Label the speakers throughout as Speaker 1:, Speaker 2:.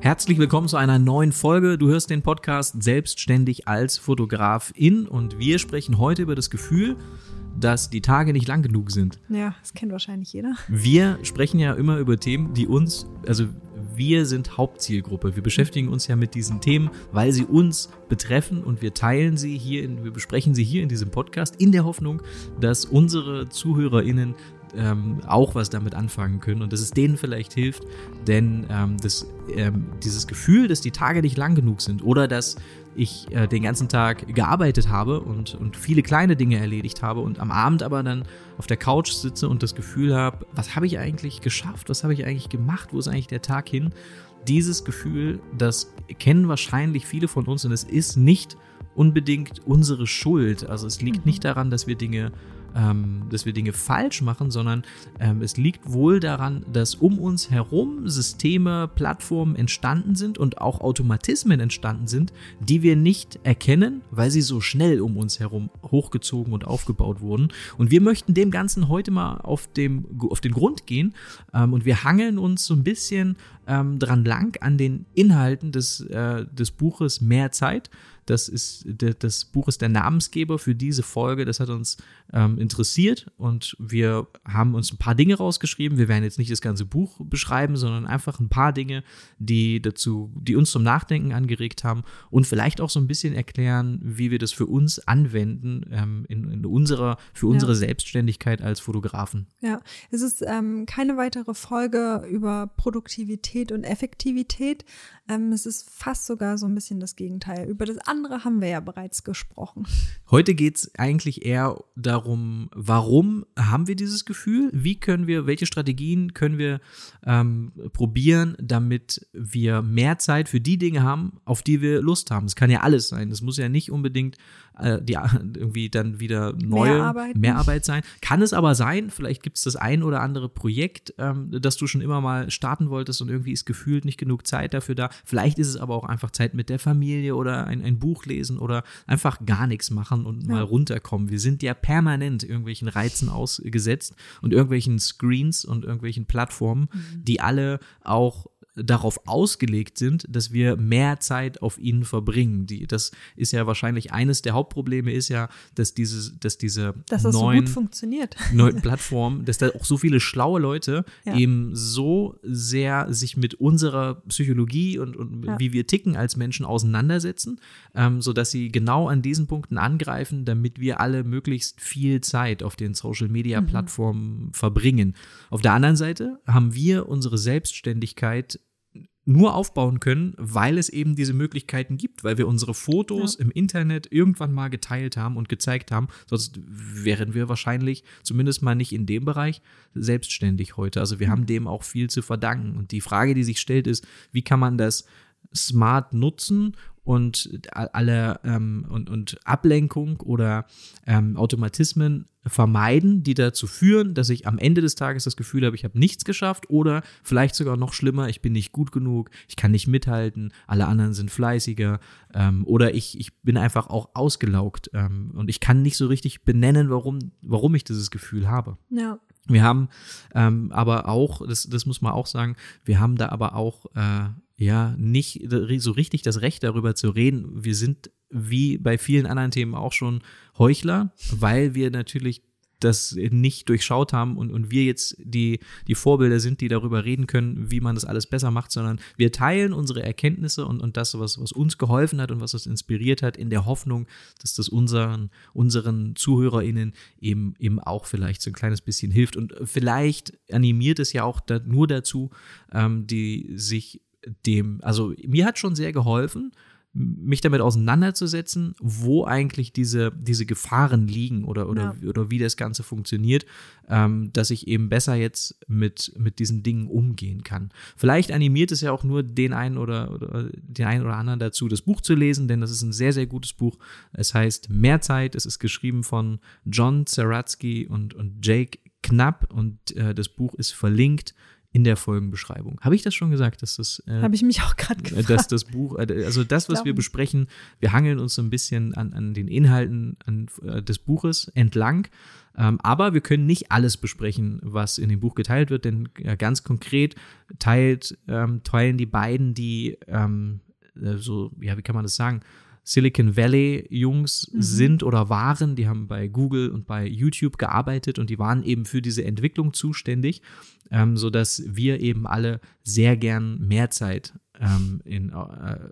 Speaker 1: Herzlich willkommen zu einer neuen Folge. Du hörst den Podcast Selbstständig als Fotografin und wir sprechen heute über das Gefühl, dass die Tage nicht lang genug sind.
Speaker 2: Ja, das kennt wahrscheinlich jeder.
Speaker 1: Wir sprechen ja immer über Themen, die uns, also wir sind Hauptzielgruppe. Wir beschäftigen uns ja mit diesen Themen, weil sie uns betreffen und wir teilen sie hier, in, wir besprechen sie hier in diesem Podcast in der Hoffnung, dass unsere ZuhörerInnen ähm, auch was damit anfangen können und dass es denen vielleicht hilft, denn ähm, das, ähm, dieses Gefühl, dass die Tage nicht lang genug sind oder dass ich äh, den ganzen Tag gearbeitet habe und, und viele kleine Dinge erledigt habe und am Abend aber dann auf der Couch sitze und das Gefühl habe, was habe ich eigentlich geschafft, was habe ich eigentlich gemacht, wo ist eigentlich der Tag hin? Dieses Gefühl, das kennen wahrscheinlich viele von uns und es ist nicht unbedingt unsere Schuld. Also es liegt nicht daran, dass wir Dinge ähm, dass wir Dinge falsch machen, sondern ähm, es liegt wohl daran, dass um uns herum Systeme, Plattformen entstanden sind und auch Automatismen entstanden sind, die wir nicht erkennen, weil sie so schnell um uns herum hochgezogen und aufgebaut wurden. Und wir möchten dem Ganzen heute mal auf, dem, auf den Grund gehen ähm, und wir hangeln uns so ein bisschen ähm, dran lang an den Inhalten des, äh, des Buches Mehr Zeit. Das ist das Buch ist der Namensgeber für diese Folge. Das hat uns ähm, interessiert und wir haben uns ein paar Dinge rausgeschrieben. Wir werden jetzt nicht das ganze Buch beschreiben, sondern einfach ein paar Dinge, die dazu, die uns zum Nachdenken angeregt haben und vielleicht auch so ein bisschen erklären, wie wir das für uns anwenden ähm, in, in, unserer für unsere ja. Selbstständigkeit als Fotografen.
Speaker 2: Ja, es ist ähm, keine weitere Folge über Produktivität und Effektivität. Ähm, es ist fast sogar so ein bisschen das Gegenteil. Über das andere haben wir ja bereits gesprochen.
Speaker 1: Heute geht es eigentlich eher darum, warum haben wir dieses Gefühl? Wie können wir, welche Strategien können wir ähm, probieren, damit wir mehr Zeit für die Dinge haben, auf die wir Lust haben? Es kann ja alles sein. Das muss ja nicht unbedingt äh, die, irgendwie dann wieder neue Mehrarbeit sein. Kann es aber sein, vielleicht gibt es das ein oder andere Projekt, ähm, das du schon immer mal starten wolltest und irgendwie ist gefühlt nicht genug Zeit dafür da. Vielleicht ist es aber auch einfach Zeit mit der Familie oder ein, ein Buch lesen oder einfach gar nichts machen und ja. mal runterkommen. Wir sind ja permanent irgendwelchen Reizen ausgesetzt und irgendwelchen Screens und irgendwelchen Plattformen, mhm. die alle auch darauf ausgelegt sind, dass wir mehr Zeit auf ihnen verbringen. Die, das ist ja wahrscheinlich eines der Hauptprobleme ist ja, dass diese, dass diese
Speaker 2: dass das neuen, so
Speaker 1: neuen Plattformen, dass da auch so viele schlaue Leute ja. eben so sehr sich mit unserer Psychologie und, und ja. wie wir ticken als Menschen auseinandersetzen, ähm, sodass sie genau an diesen Punkten angreifen, damit wir alle möglichst viel Zeit auf den Social Media mhm. Plattformen mhm. verbringen. Auf der anderen Seite haben wir unsere Selbstständigkeit nur aufbauen können, weil es eben diese Möglichkeiten gibt, weil wir unsere Fotos ja. im Internet irgendwann mal geteilt haben und gezeigt haben. Sonst wären wir wahrscheinlich zumindest mal nicht in dem Bereich selbstständig heute. Also wir mhm. haben dem auch viel zu verdanken. Und die Frage, die sich stellt, ist, wie kann man das smart nutzen und alle ähm, und, und Ablenkung oder ähm, Automatismen vermeiden, die dazu führen, dass ich am Ende des Tages das Gefühl habe, ich habe nichts geschafft oder vielleicht sogar noch schlimmer, ich bin nicht gut genug, ich kann nicht mithalten, alle anderen sind fleißiger ähm, oder ich, ich bin einfach auch ausgelaugt ähm, und ich kann nicht so richtig benennen, warum, warum ich dieses Gefühl habe.
Speaker 2: Ja.
Speaker 1: Wir haben ähm, aber auch, das, das muss man auch sagen, wir haben da aber auch äh, ja nicht so richtig das Recht darüber zu reden. Wir sind wie bei vielen anderen Themen auch schon Heuchler, weil wir natürlich das nicht durchschaut haben und, und wir jetzt die, die Vorbilder sind, die darüber reden können, wie man das alles besser macht, sondern wir teilen unsere Erkenntnisse und, und das, was, was uns geholfen hat und was uns inspiriert hat, in der Hoffnung, dass das unseren, unseren ZuhörerInnen eben, eben auch vielleicht so ein kleines bisschen hilft. Und vielleicht animiert es ja auch da, nur dazu, ähm, die sich dem, also mir hat schon sehr geholfen, mich damit auseinanderzusetzen, wo eigentlich diese, diese Gefahren liegen oder, oder, ja. oder wie das Ganze funktioniert, ähm, dass ich eben besser jetzt mit, mit diesen Dingen umgehen kann. Vielleicht animiert es ja auch nur den einen oder, oder den einen oder anderen dazu, das Buch zu lesen, denn das ist ein sehr, sehr gutes Buch. Es heißt Mehr Zeit. Es ist geschrieben von John Zeratsky und, und Jake Knapp und äh, das Buch ist verlinkt in der Folgenbeschreibung. Habe ich das schon gesagt, dass das
Speaker 2: äh, Habe ich mich auch gerade gefragt.
Speaker 1: Dass das Buch, äh, also das, was wir besprechen, wir hangeln uns so ein bisschen an, an den Inhalten an, äh, des Buches entlang. Ähm, aber wir können nicht alles besprechen, was in dem Buch geteilt wird, denn äh, ganz konkret teilt, ähm, teilen die beiden, die ähm, äh, so, ja, wie kann man das sagen, Silicon Valley Jungs mhm. sind oder waren. Die haben bei Google und bei YouTube gearbeitet und die waren eben für diese Entwicklung zuständig, ähm, sodass wir eben alle sehr gern mehr Zeit ähm, in, äh,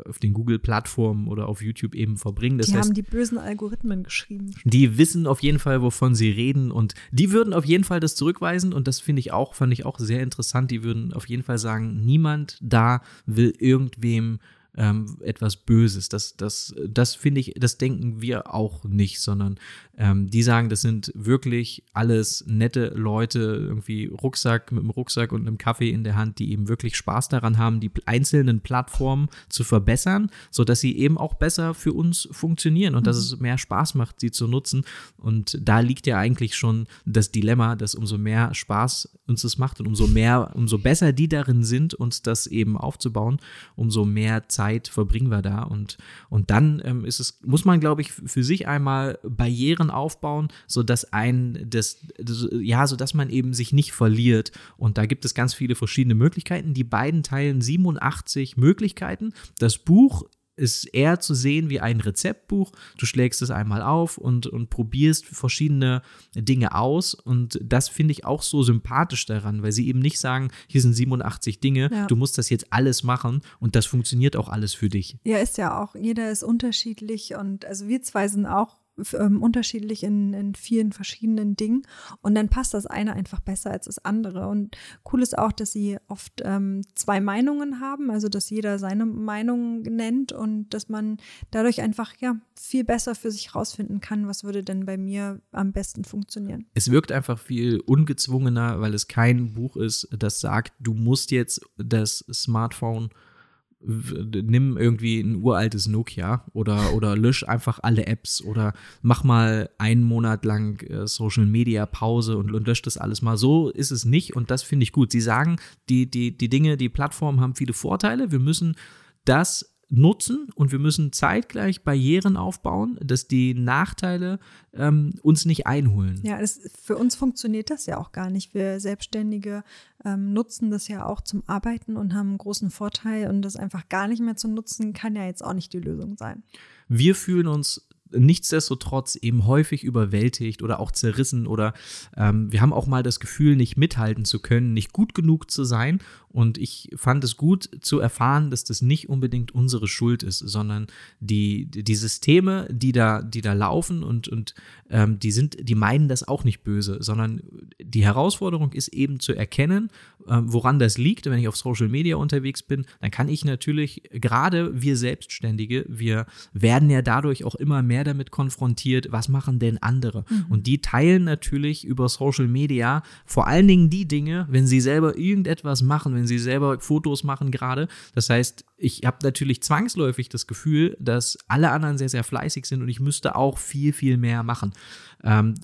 Speaker 1: auf den Google-Plattformen oder auf YouTube eben verbringen. Das
Speaker 2: die
Speaker 1: heißt,
Speaker 2: haben die bösen Algorithmen geschrieben.
Speaker 1: Die wissen auf jeden Fall, wovon sie reden und die würden auf jeden Fall das zurückweisen und das finde ich auch, fand ich auch sehr interessant. Die würden auf jeden Fall sagen, niemand da will irgendwem ähm, etwas Böses. Das, das, das finde ich, das denken wir auch nicht, sondern ähm, die sagen, das sind wirklich alles nette Leute, irgendwie Rucksack mit einem Rucksack und einem Kaffee in der Hand, die eben wirklich Spaß daran haben, die einzelnen Plattformen zu verbessern, sodass sie eben auch besser für uns funktionieren und mhm. dass es mehr Spaß macht, sie zu nutzen. Und da liegt ja eigentlich schon das Dilemma, dass umso mehr Spaß uns das macht und umso mehr, umso besser die darin sind, uns das eben aufzubauen, umso mehr Zeit Zeit verbringen wir da? Und, und dann ähm, ist es, muss man, glaube ich, für sich einmal Barrieren aufbauen, sodass ein das, das, ja, sodass man eben sich nicht verliert. Und da gibt es ganz viele verschiedene Möglichkeiten. Die beiden teilen 87 Möglichkeiten. Das Buch ist eher zu sehen wie ein Rezeptbuch. Du schlägst es einmal auf und, und probierst verschiedene Dinge aus. Und das finde ich auch so sympathisch daran, weil sie eben nicht sagen, hier sind 87 Dinge, ja. du musst das jetzt alles machen und das funktioniert auch alles für dich.
Speaker 2: Ja, ist ja auch. Jeder ist unterschiedlich und also wir zwei sind auch ähm, unterschiedlich in, in vielen verschiedenen Dingen und dann passt das eine einfach besser als das andere. Und cool ist auch, dass sie oft ähm, zwei Meinungen haben, also dass jeder seine Meinung nennt und dass man dadurch einfach ja viel besser für sich rausfinden kann, was würde denn bei mir am besten funktionieren.
Speaker 1: Es wirkt einfach viel ungezwungener, weil es kein Buch ist, das sagt, du musst jetzt das Smartphone nimm irgendwie ein uraltes Nokia oder, oder lösch einfach alle Apps oder mach mal einen Monat lang äh, Social Media Pause und, und lösch das alles mal. So ist es nicht und das finde ich gut. Sie sagen, die, die, die Dinge, die Plattformen haben viele Vorteile. Wir müssen das nutzen und wir müssen zeitgleich Barrieren aufbauen, dass die Nachteile ähm, uns nicht einholen.
Speaker 2: Ja, das, für uns funktioniert das ja auch gar nicht. Wir Selbstständige ähm, nutzen das ja auch zum Arbeiten und haben einen großen Vorteil und das einfach gar nicht mehr zu nutzen, kann ja jetzt auch nicht die Lösung sein.
Speaker 1: Wir fühlen uns nichtsdestotrotz eben häufig überwältigt oder auch zerrissen oder ähm, wir haben auch mal das Gefühl, nicht mithalten zu können, nicht gut genug zu sein und ich fand es gut zu erfahren, dass das nicht unbedingt unsere Schuld ist, sondern die, die Systeme, die da, die da laufen und, und ähm, die sind, die meinen das auch nicht böse, sondern die Herausforderung ist eben zu erkennen, ähm, woran das liegt. Wenn ich auf Social Media unterwegs bin, dann kann ich natürlich, gerade wir Selbstständige, wir werden ja dadurch auch immer mehr damit konfrontiert, was machen denn andere? Mhm. Und die teilen natürlich über Social Media vor allen Dingen die Dinge, wenn sie selber irgendetwas machen, wenn wenn sie selber Fotos machen gerade. Das heißt, ich habe natürlich zwangsläufig das Gefühl, dass alle anderen sehr, sehr fleißig sind und ich müsste auch viel, viel mehr machen. Ähm,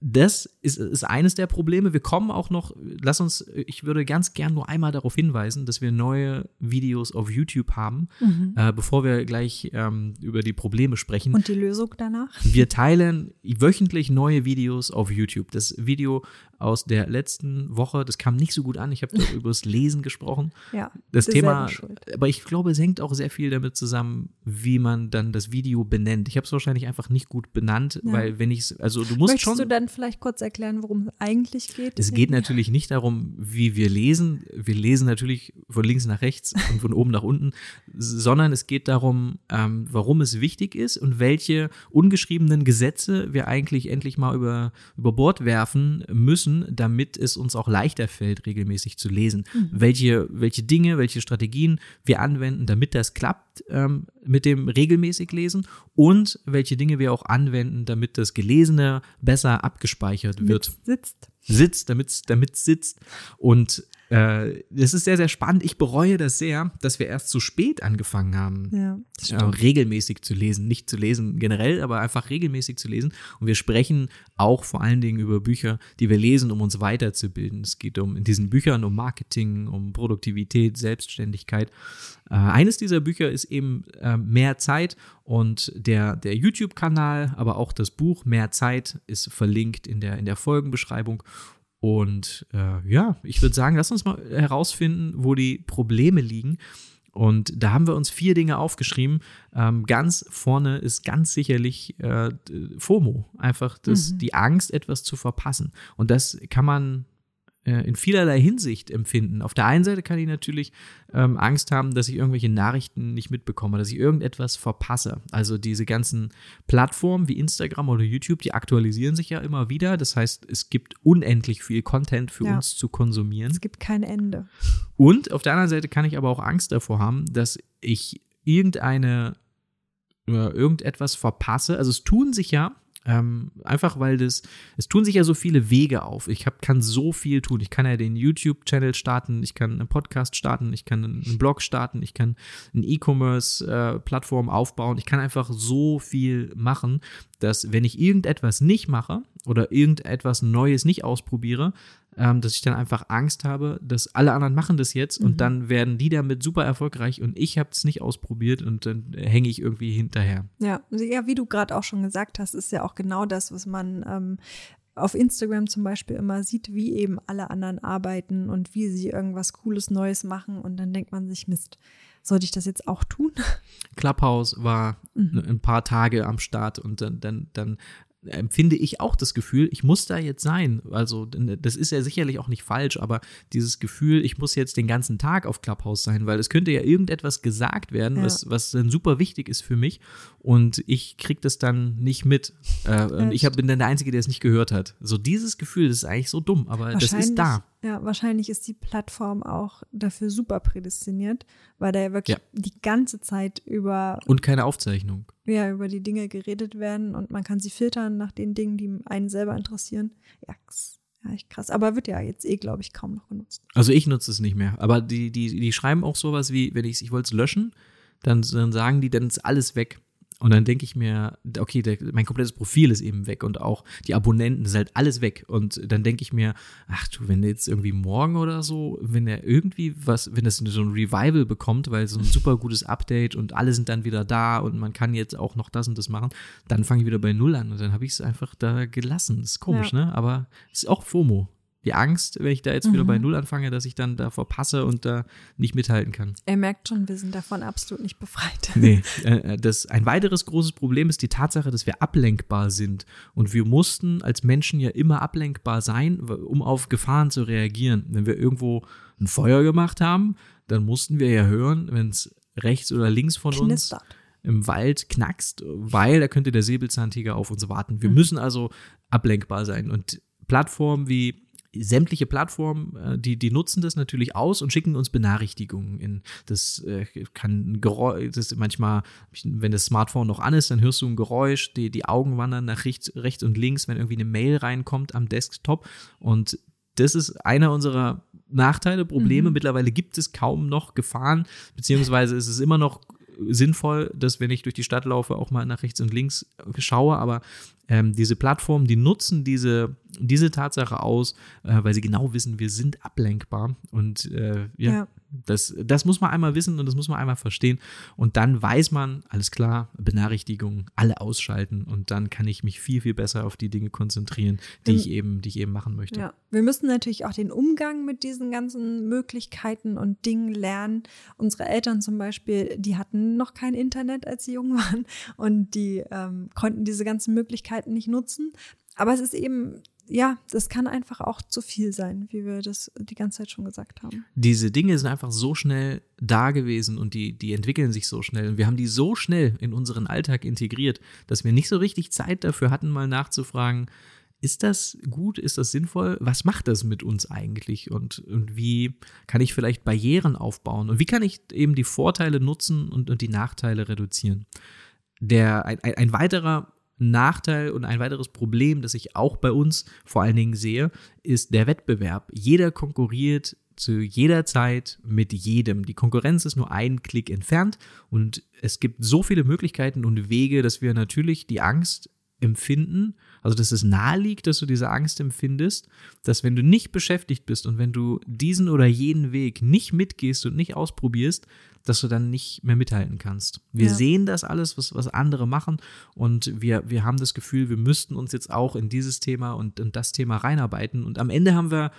Speaker 1: das ist, ist eines der Probleme. Wir kommen auch noch, lass uns, ich würde ganz gern nur einmal darauf hinweisen, dass wir neue Videos auf YouTube haben, mhm. äh, bevor wir gleich ähm, über die Probleme sprechen.
Speaker 2: Und die Lösung danach?
Speaker 1: Wir teilen wöchentlich neue Videos auf YouTube. Das Video aus der letzten Woche, das kam nicht so gut an. Ich habe über das Lesen gesprochen.
Speaker 2: Ja.
Speaker 1: Das Thema, aber ich glaube, es hängt auch sehr viel damit zusammen, wie man dann das Video benennt. Ich habe es wahrscheinlich einfach nicht gut benannt, ja. weil wenn ich es, also du musst
Speaker 2: Möchtest
Speaker 1: schon.
Speaker 2: du dann vielleicht kurz erklären, worum es eigentlich geht?
Speaker 1: Es geht natürlich nicht darum, wie wir lesen. Wir lesen natürlich von links nach rechts und von oben nach unten, sondern es geht darum, ähm, warum es wichtig ist und welche ungeschriebenen Gesetze wir eigentlich endlich mal über, über Bord werfen müssen, damit es uns auch leichter fällt, regelmäßig zu lesen. Mhm. Welche, welche Dinge, welche Strategien wir anwenden, damit das klappt ähm, mit dem regelmäßig Lesen und welche Dinge wir auch anwenden, damit das Gelesene besser abgespeichert wird.
Speaker 2: Mit sitzt.
Speaker 1: Sitzt, damit es sitzt. Und Äh, das ist sehr, sehr spannend. Ich bereue das sehr, dass wir erst zu spät angefangen haben,
Speaker 2: Ja,
Speaker 1: äh, regelmäßig zu lesen. Nicht zu lesen generell, aber einfach regelmäßig zu lesen. Und wir sprechen auch vor allen Dingen über Bücher, die wir lesen, um uns weiterzubilden. Es geht um in diesen Büchern um Marketing, um Produktivität, Selbstständigkeit. Äh, eines dieser Bücher ist eben äh, Mehr Zeit und der, der YouTube-Kanal, aber auch das Buch Mehr Zeit ist verlinkt in der, in der Folgenbeschreibung. Und äh, ja, ich würde sagen, lass uns mal herausfinden, wo die Probleme liegen. Und da haben wir uns vier Dinge aufgeschrieben. Ähm, ganz vorne ist ganz sicherlich äh, FOMO, einfach das,
Speaker 2: Mhm.
Speaker 1: die Angst, etwas zu verpassen. Und das kann man in vielerlei Hinsicht empfinden. Auf der einen Seite kann ich natürlich ähm, Angst haben, dass ich irgendwelche Nachrichten nicht mitbekomme, dass ich irgendetwas verpasse. Also diese ganzen Plattformen wie Instagram oder YouTube, die aktualisieren sich ja immer wieder. Das heißt, es gibt unendlich viel Content für
Speaker 2: Ja.
Speaker 1: uns zu konsumieren.
Speaker 2: Es gibt kein Ende.
Speaker 1: Und auf der anderen Seite kann ich aber auch Angst davor haben, dass ich irgendeine äh, irgendetwas verpasse. Also es tun sich ja ähm, einfach weil das, es tun sich ja so viele Wege auf. Ich hab, kann so viel tun. Ich kann ja den YouTube-Channel starten, ich kann einen Podcast starten, ich kann einen Blog starten, ich kann eine E-Commerce-Plattform aufbauen. Ich kann einfach so viel machen, dass wenn ich irgendetwas nicht mache oder irgendetwas Neues nicht ausprobiere, ähm, dass ich dann einfach Angst habe, dass alle anderen machen das jetzt
Speaker 2: Mhm.
Speaker 1: und dann werden die damit super erfolgreich und ich habe es nicht ausprobiert und dann hänge ich irgendwie hinterher.
Speaker 2: Ja, also ja, wie du gerade auch schon gesagt hast, ist ja auch genau das, was man ähm, auf Instagram zum Beispiel immer sieht, wie eben alle anderen arbeiten und wie sie irgendwas Cooles Neues machen und dann denkt man sich, Mist, sollte ich das jetzt auch tun?
Speaker 1: Clubhouse war
Speaker 2: Mhm.
Speaker 1: ein paar Tage am Start und dann, dann, dann empfinde ich auch das Gefühl, ich muss da jetzt sein. Also das ist ja sicherlich auch nicht falsch, aber dieses Gefühl, ich muss jetzt den ganzen Tag auf Clubhouse sein, weil es könnte ja irgendetwas gesagt werden,
Speaker 2: Ja.
Speaker 1: was, was dann super wichtig ist für mich und ich krieg das dann nicht mit. Äh, und ich hab, bin dann der Einzige, der es nicht gehört hat. So dieses Gefühl, das ist eigentlich so dumm, aber das ist da.
Speaker 2: Ja, wahrscheinlich ist die Plattform auch dafür super prädestiniert, weil da ja wirklich
Speaker 1: Ja.
Speaker 2: die ganze Zeit über,
Speaker 1: Und keine Aufzeichnung.
Speaker 2: Ja, über die Dinge geredet werden und man kann sie filtern nach den Dingen, die einen selber interessieren. Ja. Ja, echt krass. Aber wird ja jetzt eh, glaube ich, kaum noch genutzt.
Speaker 1: Also ich nutze es nicht mehr. Aber die, die, die schreiben auch sowas wie, wenn ich ich es löschen, dann, dann sagen die, dann ist alles weg. Und dann denke ich mir, okay, der, mein komplettes Profil ist eben weg und auch die Abonnenten, ist halt alles weg. Und dann denke ich mir, ach du, wenn der jetzt irgendwie morgen oder so, wenn er irgendwie was, wenn das so ein Revival bekommt, weil so ein super gutes Update und alle sind dann wieder da und man kann jetzt auch noch das und das machen, dann fange ich wieder bei Null an und dann habe ich es einfach da gelassen. Das ist komisch,
Speaker 2: Ja.
Speaker 1: ne? Aber es ist auch FOMO. Die Angst, wenn ich da jetzt wieder
Speaker 2: Mhm.
Speaker 1: bei Null anfange, dass ich dann da verpasse und da nicht mithalten kann.
Speaker 2: Er merkt schon, wir sind davon absolut nicht befreit.
Speaker 1: Nee, äh, das, ein weiteres großes Problem ist die Tatsache, dass wir ablenkbar sind. Und wir mussten als Menschen ja immer ablenkbar sein, um auf Gefahren zu reagieren. Wenn wir irgendwo ein Feuer gemacht haben, dann mussten wir ja hören, wenn es rechts oder links von uns
Speaker 2: Knistert.
Speaker 1: im Wald knackst, weil da könnte der Säbelzahntiger auf uns warten. Wir
Speaker 2: Mhm.
Speaker 1: müssen also ablenkbar sein. Und Plattformen wie sämtliche Plattformen, äh, die, die nutzen das natürlich aus und schicken uns Benachrichtigungen in. Das äh, kann ein Geräusch, das ist manchmal, wenn das Smartphone noch an ist, dann hörst du ein Geräusch, die, die Augen wandern nach rechts, rechts und links, wenn irgendwie eine Mail reinkommt am Desktop. Und das ist einer unserer Nachteile, Probleme.
Speaker 2: Mhm.
Speaker 1: Mittlerweile gibt es kaum noch Gefahren, beziehungsweise ist es immer noch sinnvoll, dass wenn ich durch die Stadt laufe, auch mal nach rechts und links schaue, aber ähm, diese Plattformen, die nutzen diese, diese Tatsache aus, äh, weil sie genau wissen, wir sind ablenkbar. Und äh, ja,
Speaker 2: Ja.
Speaker 1: Das, das muss man einmal wissen und das muss man einmal verstehen und dann weiß man, alles klar, Benachrichtigungen, alle ausschalten und dann kann ich mich viel, viel besser auf die Dinge konzentrieren, die ich eben, die ich eben machen möchte.
Speaker 2: Ja, wir müssen natürlich auch den Umgang mit diesen ganzen Möglichkeiten und Dingen lernen. Unsere Eltern zum Beispiel, die hatten noch kein Internet, als sie jung waren und die ähm, konnten diese ganzen Möglichkeiten nicht nutzen. Aber es ist eben, ja, das kann einfach auch zu viel sein, wie wir das die ganze Zeit schon gesagt haben.
Speaker 1: diese Dinge sind einfach so schnell da gewesen und die, die entwickeln sich so schnell. Und wir haben die so schnell in unseren Alltag integriert, dass wir nicht so richtig Zeit dafür hatten, mal nachzufragen, ist das gut, ist das sinnvoll? Was macht das mit uns eigentlich? Und, und wie kann ich vielleicht Barrieren aufbauen? Und wie kann ich eben die Vorteile nutzen und, und die Nachteile reduzieren? Der, ein, ein, ein weiterer Nachteil und ein weiteres Problem, das ich auch bei uns vor allen Dingen sehe, ist der Wettbewerb. Jeder konkurriert zu jeder Zeit mit jedem. Die Konkurrenz ist nur ein Klick entfernt und es gibt so viele Möglichkeiten und Wege, dass wir natürlich die Angst empfinden, also dass es nahe liegt, dass du diese Angst empfindest, dass wenn du nicht beschäftigt bist und wenn du diesen oder jenen Weg nicht mitgehst und nicht ausprobierst, dass du dann nicht mehr mithalten kannst. Wir ja. sehen das alles, was, was andere machen und wir, wir haben das Gefühl, wir müssten uns jetzt auch in dieses Thema und in das Thema reinarbeiten und am Ende haben wir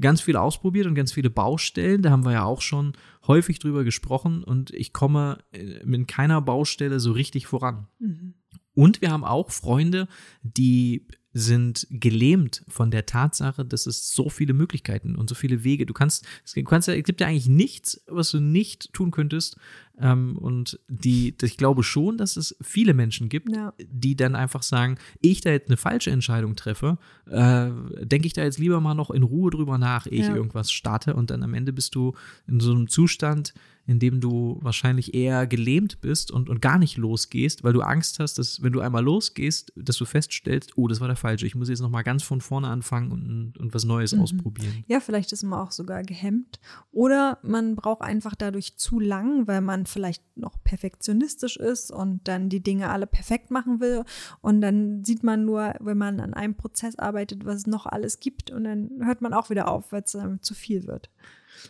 Speaker 1: ganz viel ausprobiert und ganz viele Baustellen. Da haben wir ja auch schon häufig drüber gesprochen und ich komme äh, mit keiner Baustelle so richtig voran. Mhm. Und wir haben auch Freunde, die sind gelähmt von der Tatsache, dass es so viele Möglichkeiten und so viele Wege. Du kannst, du kannst es gibt ja eigentlich nichts, was du nicht tun könntest. Ähm, und die, ich glaube schon, dass es viele Menschen gibt, ja. die dann einfach sagen, ich da jetzt eine falsche Entscheidung treffe, äh, denke ich da jetzt lieber mal noch in Ruhe drüber nach, ehe ja. ich irgendwas starte. Und dann am Ende bist du in so einem Zustand, in dem du wahrscheinlich eher gelähmt bist und, und gar nicht losgehst, weil du Angst hast, dass wenn du einmal losgehst, dass du feststellst, oh, das war der falsche, ich muss jetzt nochmal ganz von vorne anfangen und, und was Neues mhm. ausprobieren.
Speaker 2: Ja, vielleicht ist man auch sogar gehemmt oder man braucht einfach dadurch zu lang, weil man vielleicht noch perfektionistisch ist und dann die Dinge alle perfekt machen will und dann sieht man nur, wenn man an einem Prozess arbeitet, was es noch alles gibt und dann hört man auch wieder auf, weil es dann zu viel wird.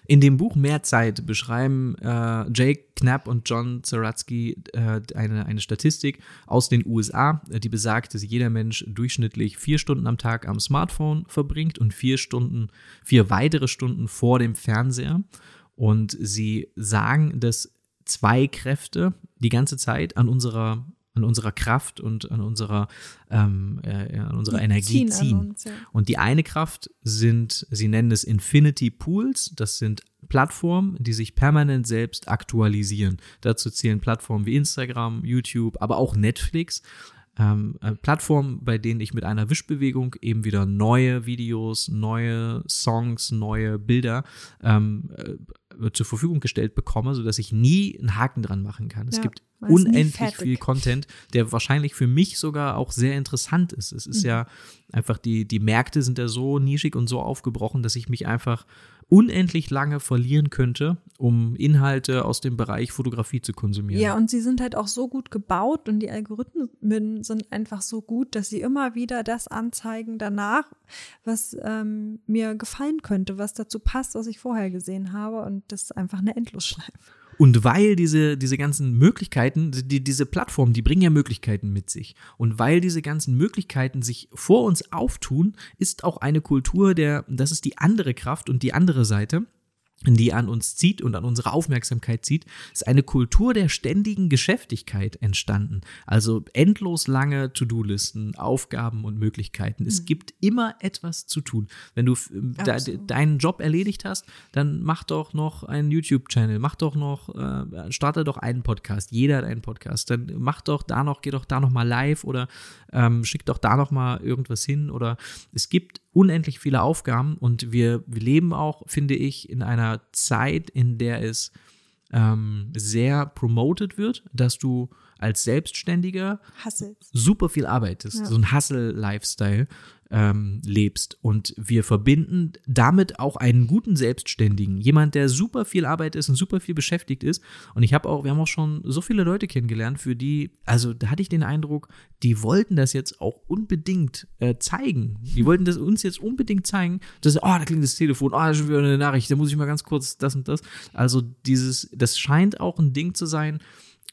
Speaker 1: In dem Buch Mehr Zeit beschreiben äh, Jake Knapp und John Zaratsky äh, eine, eine Statistik aus den USA, die besagt, dass jeder Mensch durchschnittlich vier Stunden am Tag am Smartphone verbringt und vier Stunden, vier weitere Stunden vor dem Fernseher. Und sie sagen, dass zwei Kräfte die ganze Zeit an unserer an unserer Kraft und an unserer, ähm, äh, an unserer die Energie ziehen. ziehen. Uns, ja. Und die eine Kraft sind, sie nennen es Infinity Pools, das sind Plattformen, die sich permanent selbst aktualisieren. Dazu zählen Plattformen wie Instagram, YouTube, aber auch Netflix. Ähm, äh, Plattformen, bei denen ich mit einer Wischbewegung eben wieder neue Videos, neue Songs, neue Bilder ähm, äh, zur Verfügung gestellt bekomme, sodass ich nie einen Haken dran machen kann. Es ja. gibt unendlich viel Content, der wahrscheinlich für mich sogar auch sehr interessant ist. Es ist mhm. ja einfach, die, die Märkte sind ja so nischig und so aufgebrochen, dass ich mich einfach unendlich lange verlieren könnte, um Inhalte aus dem Bereich Fotografie zu konsumieren.
Speaker 2: Ja, und sie sind halt auch so gut gebaut und die Algorithmen sind einfach so gut, dass sie immer wieder das anzeigen danach, was ähm, mir gefallen könnte, was dazu passt, was ich vorher gesehen habe. Und das ist einfach eine Endlosschleife.
Speaker 1: Und weil diese, diese ganzen Möglichkeiten, die, diese Plattformen, die bringen ja Möglichkeiten mit sich. Und weil diese ganzen Möglichkeiten sich vor uns auftun, ist auch eine Kultur der, das ist die andere Kraft und die andere Seite, die an uns zieht und an unsere Aufmerksamkeit zieht, ist eine Kultur der ständigen Geschäftigkeit entstanden. Also endlos lange To-Do-Listen, Aufgaben und Möglichkeiten. Es mhm. gibt immer etwas zu tun. Wenn du de deinen Job erledigt hast, dann mach doch noch einen YouTube-Channel, mach doch noch, äh, starte doch einen Podcast. Jeder hat einen Podcast. Dann mach doch da noch, geh doch da noch mal live oder ähm, schick doch da noch mal irgendwas hin. Oder es gibt unendlich viele Aufgaben und wir, wir leben auch, finde ich, in einer Zeit, in der es ähm, sehr promoted wird, dass du als Selbstständiger
Speaker 2: Hustles.
Speaker 1: super viel arbeitest, ja. so ein Hustle-Lifestyle ähm, lebst. Und wir verbinden damit auch einen guten Selbstständigen, jemand, der super viel Arbeit ist und super viel beschäftigt ist. Und ich habe auch, wir haben auch schon so viele Leute kennengelernt, für die, also da hatte ich den Eindruck, die wollten das jetzt auch unbedingt äh, zeigen. Die wollten das uns jetzt unbedingt zeigen, dass, oh, da klingt das Telefon, oh, da ist schon wieder eine Nachricht, da muss ich mal ganz kurz das und das. Also dieses, das scheint auch ein Ding zu sein,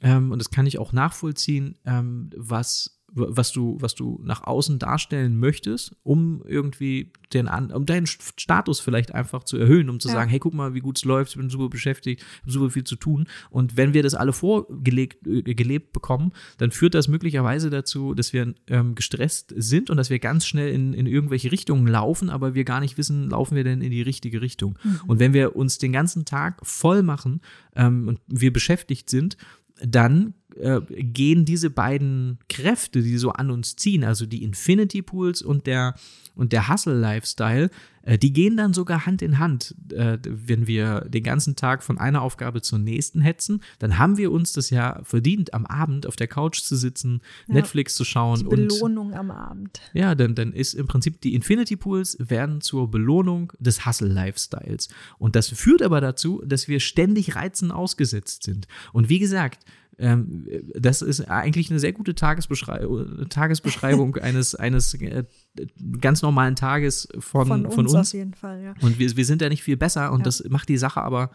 Speaker 1: ähm, und das kann ich auch nachvollziehen, ähm, was was du, was du nach außen darstellen möchtest, um irgendwie den, um deinen Status vielleicht einfach zu erhöhen, um zu ja. sagen, hey, guck mal, wie gut es läuft, ich bin super beschäftigt, habe super viel zu tun. Und wenn wir das alle vorgelegt, äh, gelebt bekommen, dann führt das möglicherweise dazu, dass wir ähm, gestresst sind und dass wir ganz schnell in, in irgendwelche Richtungen laufen, aber wir gar nicht wissen, laufen wir denn in die richtige Richtung. Mhm. Und wenn wir uns den ganzen Tag voll machen ähm, und wir beschäftigt sind, dann äh, gehen diese beiden Kräfte, die so an uns ziehen, also die Infinity Pools und der, und der Hustle-Lifestyle, äh, die gehen dann sogar Hand in Hand. Äh, wenn wir den ganzen Tag von einer Aufgabe zur nächsten hetzen, dann haben wir uns das ja verdient, am Abend auf der Couch zu sitzen, ja, Netflix zu schauen.
Speaker 2: Die Belohnung und, am Abend.
Speaker 1: Ja, dann, dann ist im Prinzip die Infinity Pools werden zur Belohnung des Hustle-Lifestyles. Und das führt aber dazu, dass wir ständig Reizen ausgesetzt sind. Und wie gesagt, ähm, das ist eigentlich eine sehr gute Tagesbeschrei Tagesbeschreibung eines, eines äh, ganz normalen Tages von, von uns. Von uns.
Speaker 2: Auf jeden Fall, ja.
Speaker 1: Und wir, wir sind ja nicht viel besser und ja. das macht die Sache aber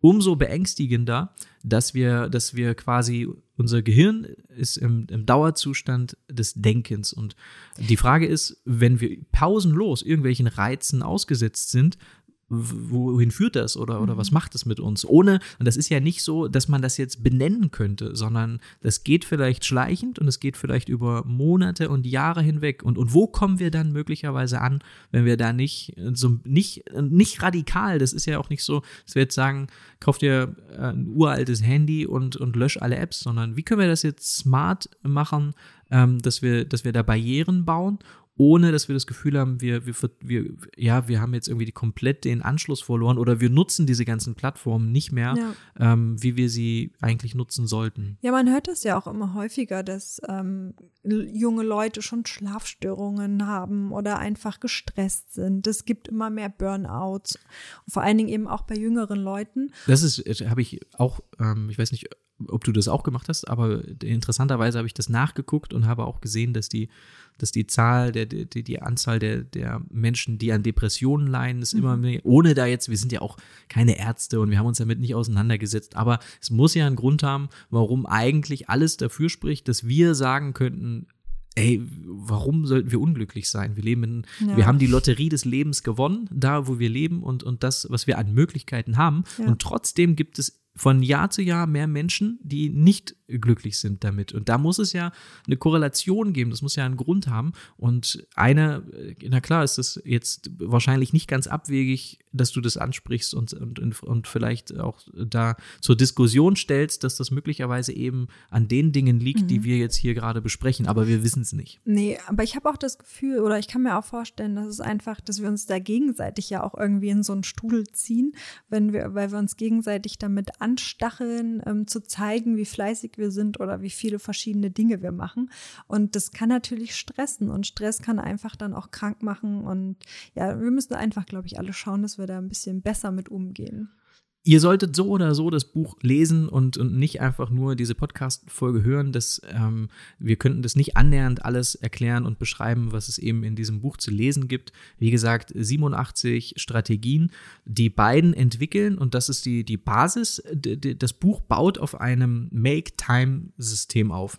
Speaker 1: umso beängstigender, dass wir, dass wir quasi, unser Gehirn ist im, im Dauerzustand des Denkens. Und die Frage ist, wenn wir pausenlos irgendwelchen Reizen ausgesetzt sind, wohin führt das oder, oder was mhm. macht es mit uns? Ohne, und das ist ja nicht so, dass man das jetzt benennen könnte, sondern das geht vielleicht schleichend und es geht vielleicht über Monate und Jahre hinweg. Und, und wo kommen wir dann möglicherweise an, wenn wir da nicht so nicht, nicht radikal, das ist ja auch nicht so, dass wir jetzt sagen, kauf dir ein uraltes Handy und, und lösch alle Apps, sondern wie können wir das jetzt smart machen, ähm, dass wir, dass wir da Barrieren bauen ohne dass wir das Gefühl haben, wir, wir, wir, ja, wir haben jetzt irgendwie komplett den Anschluss verloren oder wir nutzen diese ganzen Plattformen nicht mehr, ja. ähm, wie wir sie eigentlich nutzen sollten.
Speaker 2: Ja, man hört das ja auch immer häufiger, dass ähm, junge Leute schon Schlafstörungen haben oder einfach gestresst sind. Es gibt immer mehr Burnouts, vor allen Dingen eben auch bei jüngeren Leuten.
Speaker 1: Das ist, äh, habe ich auch, ähm, ich weiß nicht, ob du das auch gemacht hast, aber interessanterweise habe ich das nachgeguckt und habe auch gesehen, dass die dass die Zahl, der, die, die Anzahl der, der Menschen, die an Depressionen leiden, ist mhm. immer mehr, ohne da jetzt, wir sind ja auch keine Ärzte und wir haben uns damit nicht auseinandergesetzt, aber es muss ja einen Grund haben, warum eigentlich alles dafür spricht, dass wir sagen könnten, ey, warum sollten wir unglücklich sein? Wir leben in, ja. wir haben die Lotterie des Lebens gewonnen, da wo wir leben und, und das, was wir an Möglichkeiten haben. Ja. Und trotzdem gibt es von Jahr zu Jahr mehr Menschen, die nicht glücklich sind damit. Und da muss es ja eine Korrelation geben, das muss ja einen Grund haben. Und eine, äh, na klar, ist es jetzt wahrscheinlich nicht ganz abwegig, dass du das ansprichst und, und, und vielleicht auch da zur Diskussion stellst, dass das möglicherweise eben an den Dingen liegt, mhm. die wir jetzt hier gerade besprechen, aber wir wissen es nicht.
Speaker 2: Nee, aber ich habe auch das Gefühl, oder ich kann mir auch vorstellen, dass es einfach, dass wir uns da gegenseitig ja auch irgendwie in so einen Studel ziehen, wenn wir, weil wir uns gegenseitig damit anstacheln, ähm, zu zeigen, wie fleißig wir sind oder wie viele verschiedene Dinge wir machen. Und das kann natürlich stressen und Stress kann einfach dann auch krank machen. Und ja, wir müssen einfach, glaube ich, alle schauen, dass wir da ein bisschen besser mit umgehen.
Speaker 1: Ihr solltet so oder so das Buch lesen und, und nicht einfach nur diese Podcast-Folge hören. Das, ähm, wir könnten das nicht annähernd alles erklären und beschreiben, was es eben in diesem Buch zu lesen gibt. Wie gesagt, 87 Strategien, die beiden entwickeln und das ist die, die Basis. Das Buch baut auf einem Make-Time-System auf.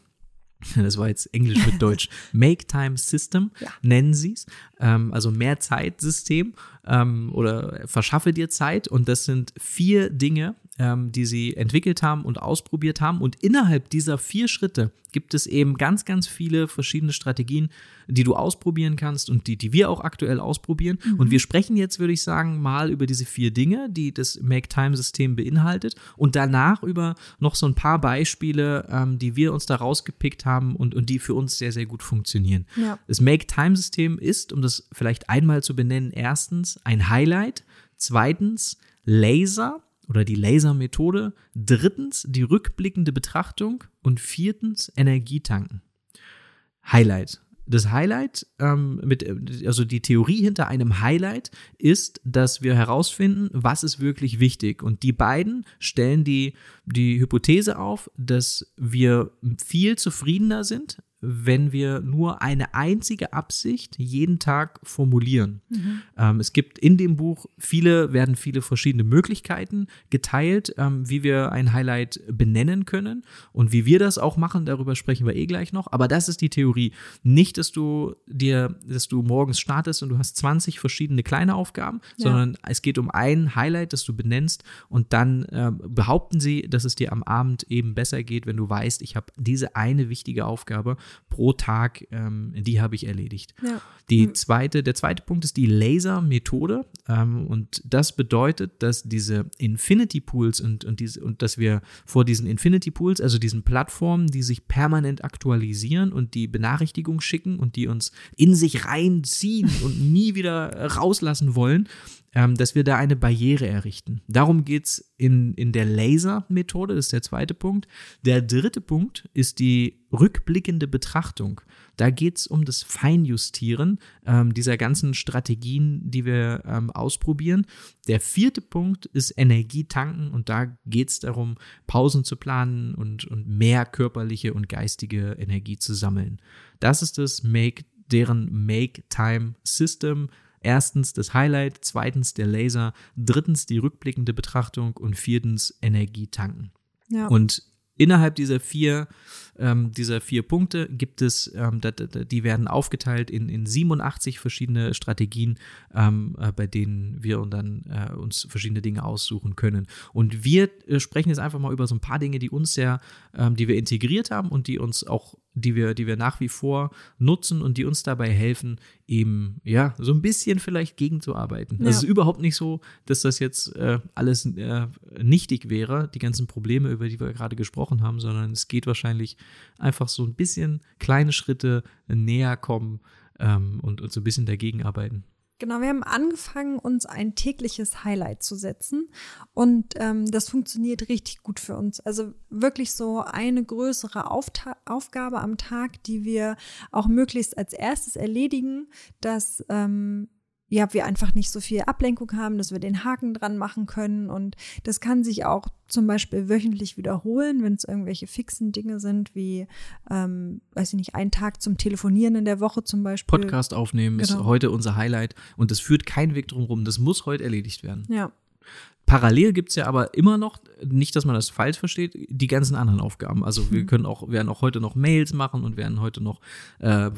Speaker 1: Das war jetzt Englisch mit Deutsch. Make Time System ja. nennen sie es. Ähm, also mehr Zeitsystem ähm, oder verschaffe dir Zeit. Und das sind vier Dinge, ähm, die sie entwickelt haben und ausprobiert haben. Und innerhalb dieser vier Schritte gibt es eben ganz, ganz viele verschiedene Strategien, die du ausprobieren kannst und die, die wir auch aktuell ausprobieren. Mhm. Und wir sprechen jetzt, würde ich sagen, mal über diese vier Dinge, die das Make-Time-System beinhaltet und danach über noch so ein paar Beispiele, ähm, die wir uns da rausgepickt haben und, und die für uns sehr, sehr gut funktionieren. Ja. Das Make-Time-System ist, um das vielleicht einmal zu benennen, erstens ein Highlight, zweitens Laser, oder die Lasermethode, drittens die rückblickende Betrachtung und viertens Energietanken. Highlight. Das Highlight, ähm, mit, also die Theorie hinter einem Highlight ist, dass wir herausfinden, was ist wirklich wichtig. Und die beiden stellen die, die Hypothese auf, dass wir viel zufriedener sind, wenn wir nur eine einzige Absicht jeden Tag formulieren. Mhm. Ähm, es gibt in dem Buch viele, werden viele verschiedene Möglichkeiten geteilt, ähm, wie wir ein Highlight benennen können und wie wir das auch machen, darüber sprechen wir eh gleich noch. Aber das ist die Theorie. Nicht, dass du dir, dass du morgens startest und du hast 20 verschiedene kleine Aufgaben, ja. sondern es geht um ein Highlight, das du benennst und dann äh, behaupten sie, dass es dir am Abend eben besser geht, wenn du weißt, ich habe diese eine wichtige Aufgabe pro Tag, ähm, die habe ich erledigt.
Speaker 2: Ja.
Speaker 1: Die
Speaker 2: Mhm.
Speaker 1: zweite, der zweite Punkt ist die Laser-Methode. Ähm, und das bedeutet, dass diese Infinity Pools und, und, diese, und dass wir vor diesen Infinity Pools, also diesen Plattformen, die sich permanent aktualisieren und die Benachrichtigungen schicken und die uns in sich reinziehen und nie wieder rauslassen wollen, ähm, dass wir da eine Barriere errichten. Darum geht es in, in der Laser-Methode, das ist der zweite Punkt. Der dritte Punkt ist die rückblickende Betrachtung. Da geht es um das Feinjustieren ähm, dieser ganzen Strategien, die wir ähm, ausprobieren. Der vierte Punkt ist Energietanken und da geht es darum, Pausen zu planen und, und mehr körperliche und geistige Energie zu sammeln. Das ist das Make, deren Make-Time-System. Erstens das Highlight, zweitens der Laser, drittens die rückblickende Betrachtung und viertens Energietanken.
Speaker 2: Ja.
Speaker 1: Und innerhalb dieser vier, ähm, dieser vier Punkte gibt es, ähm, die werden aufgeteilt in, in 87 verschiedene Strategien, ähm, äh, bei denen wir und dann äh, uns verschiedene Dinge aussuchen können. Und wir äh, sprechen jetzt einfach mal über so ein paar Dinge, die uns sehr, ähm, die wir integriert haben und die uns auch die wir, die wir nach wie vor nutzen und die uns dabei helfen, eben, ja, so ein bisschen vielleicht gegenzuarbeiten.
Speaker 2: Ja.
Speaker 1: Es ist überhaupt nicht so, dass das jetzt äh, alles äh, nichtig wäre, die ganzen Probleme, über die wir gerade gesprochen haben, sondern es geht wahrscheinlich einfach so ein bisschen kleine Schritte näher kommen ähm, und, und so ein bisschen dagegen arbeiten.
Speaker 2: Genau, wir haben angefangen, uns ein tägliches Highlight zu setzen und ähm, das funktioniert richtig gut für uns. Also wirklich so eine größere Aufta Aufgabe am Tag, die wir auch möglichst als erstes erledigen, dass ähm, ja, wir einfach nicht so viel Ablenkung haben, dass wir den Haken dran machen können. Und das kann sich auch zum Beispiel wöchentlich wiederholen, wenn es irgendwelche fixen Dinge sind, wie, ähm, weiß ich nicht, ein Tag zum Telefonieren in der Woche zum Beispiel.
Speaker 1: Podcast aufnehmen ist
Speaker 2: Genau.
Speaker 1: heute unser Highlight und das führt kein Weg drum rum. Das muss heute erledigt werden.
Speaker 2: Ja,
Speaker 1: Parallel gibt es ja aber immer noch, nicht, dass man das falsch versteht, die ganzen anderen Aufgaben. Also wir können auch, werden auch heute noch Mails machen und werden heute noch äh,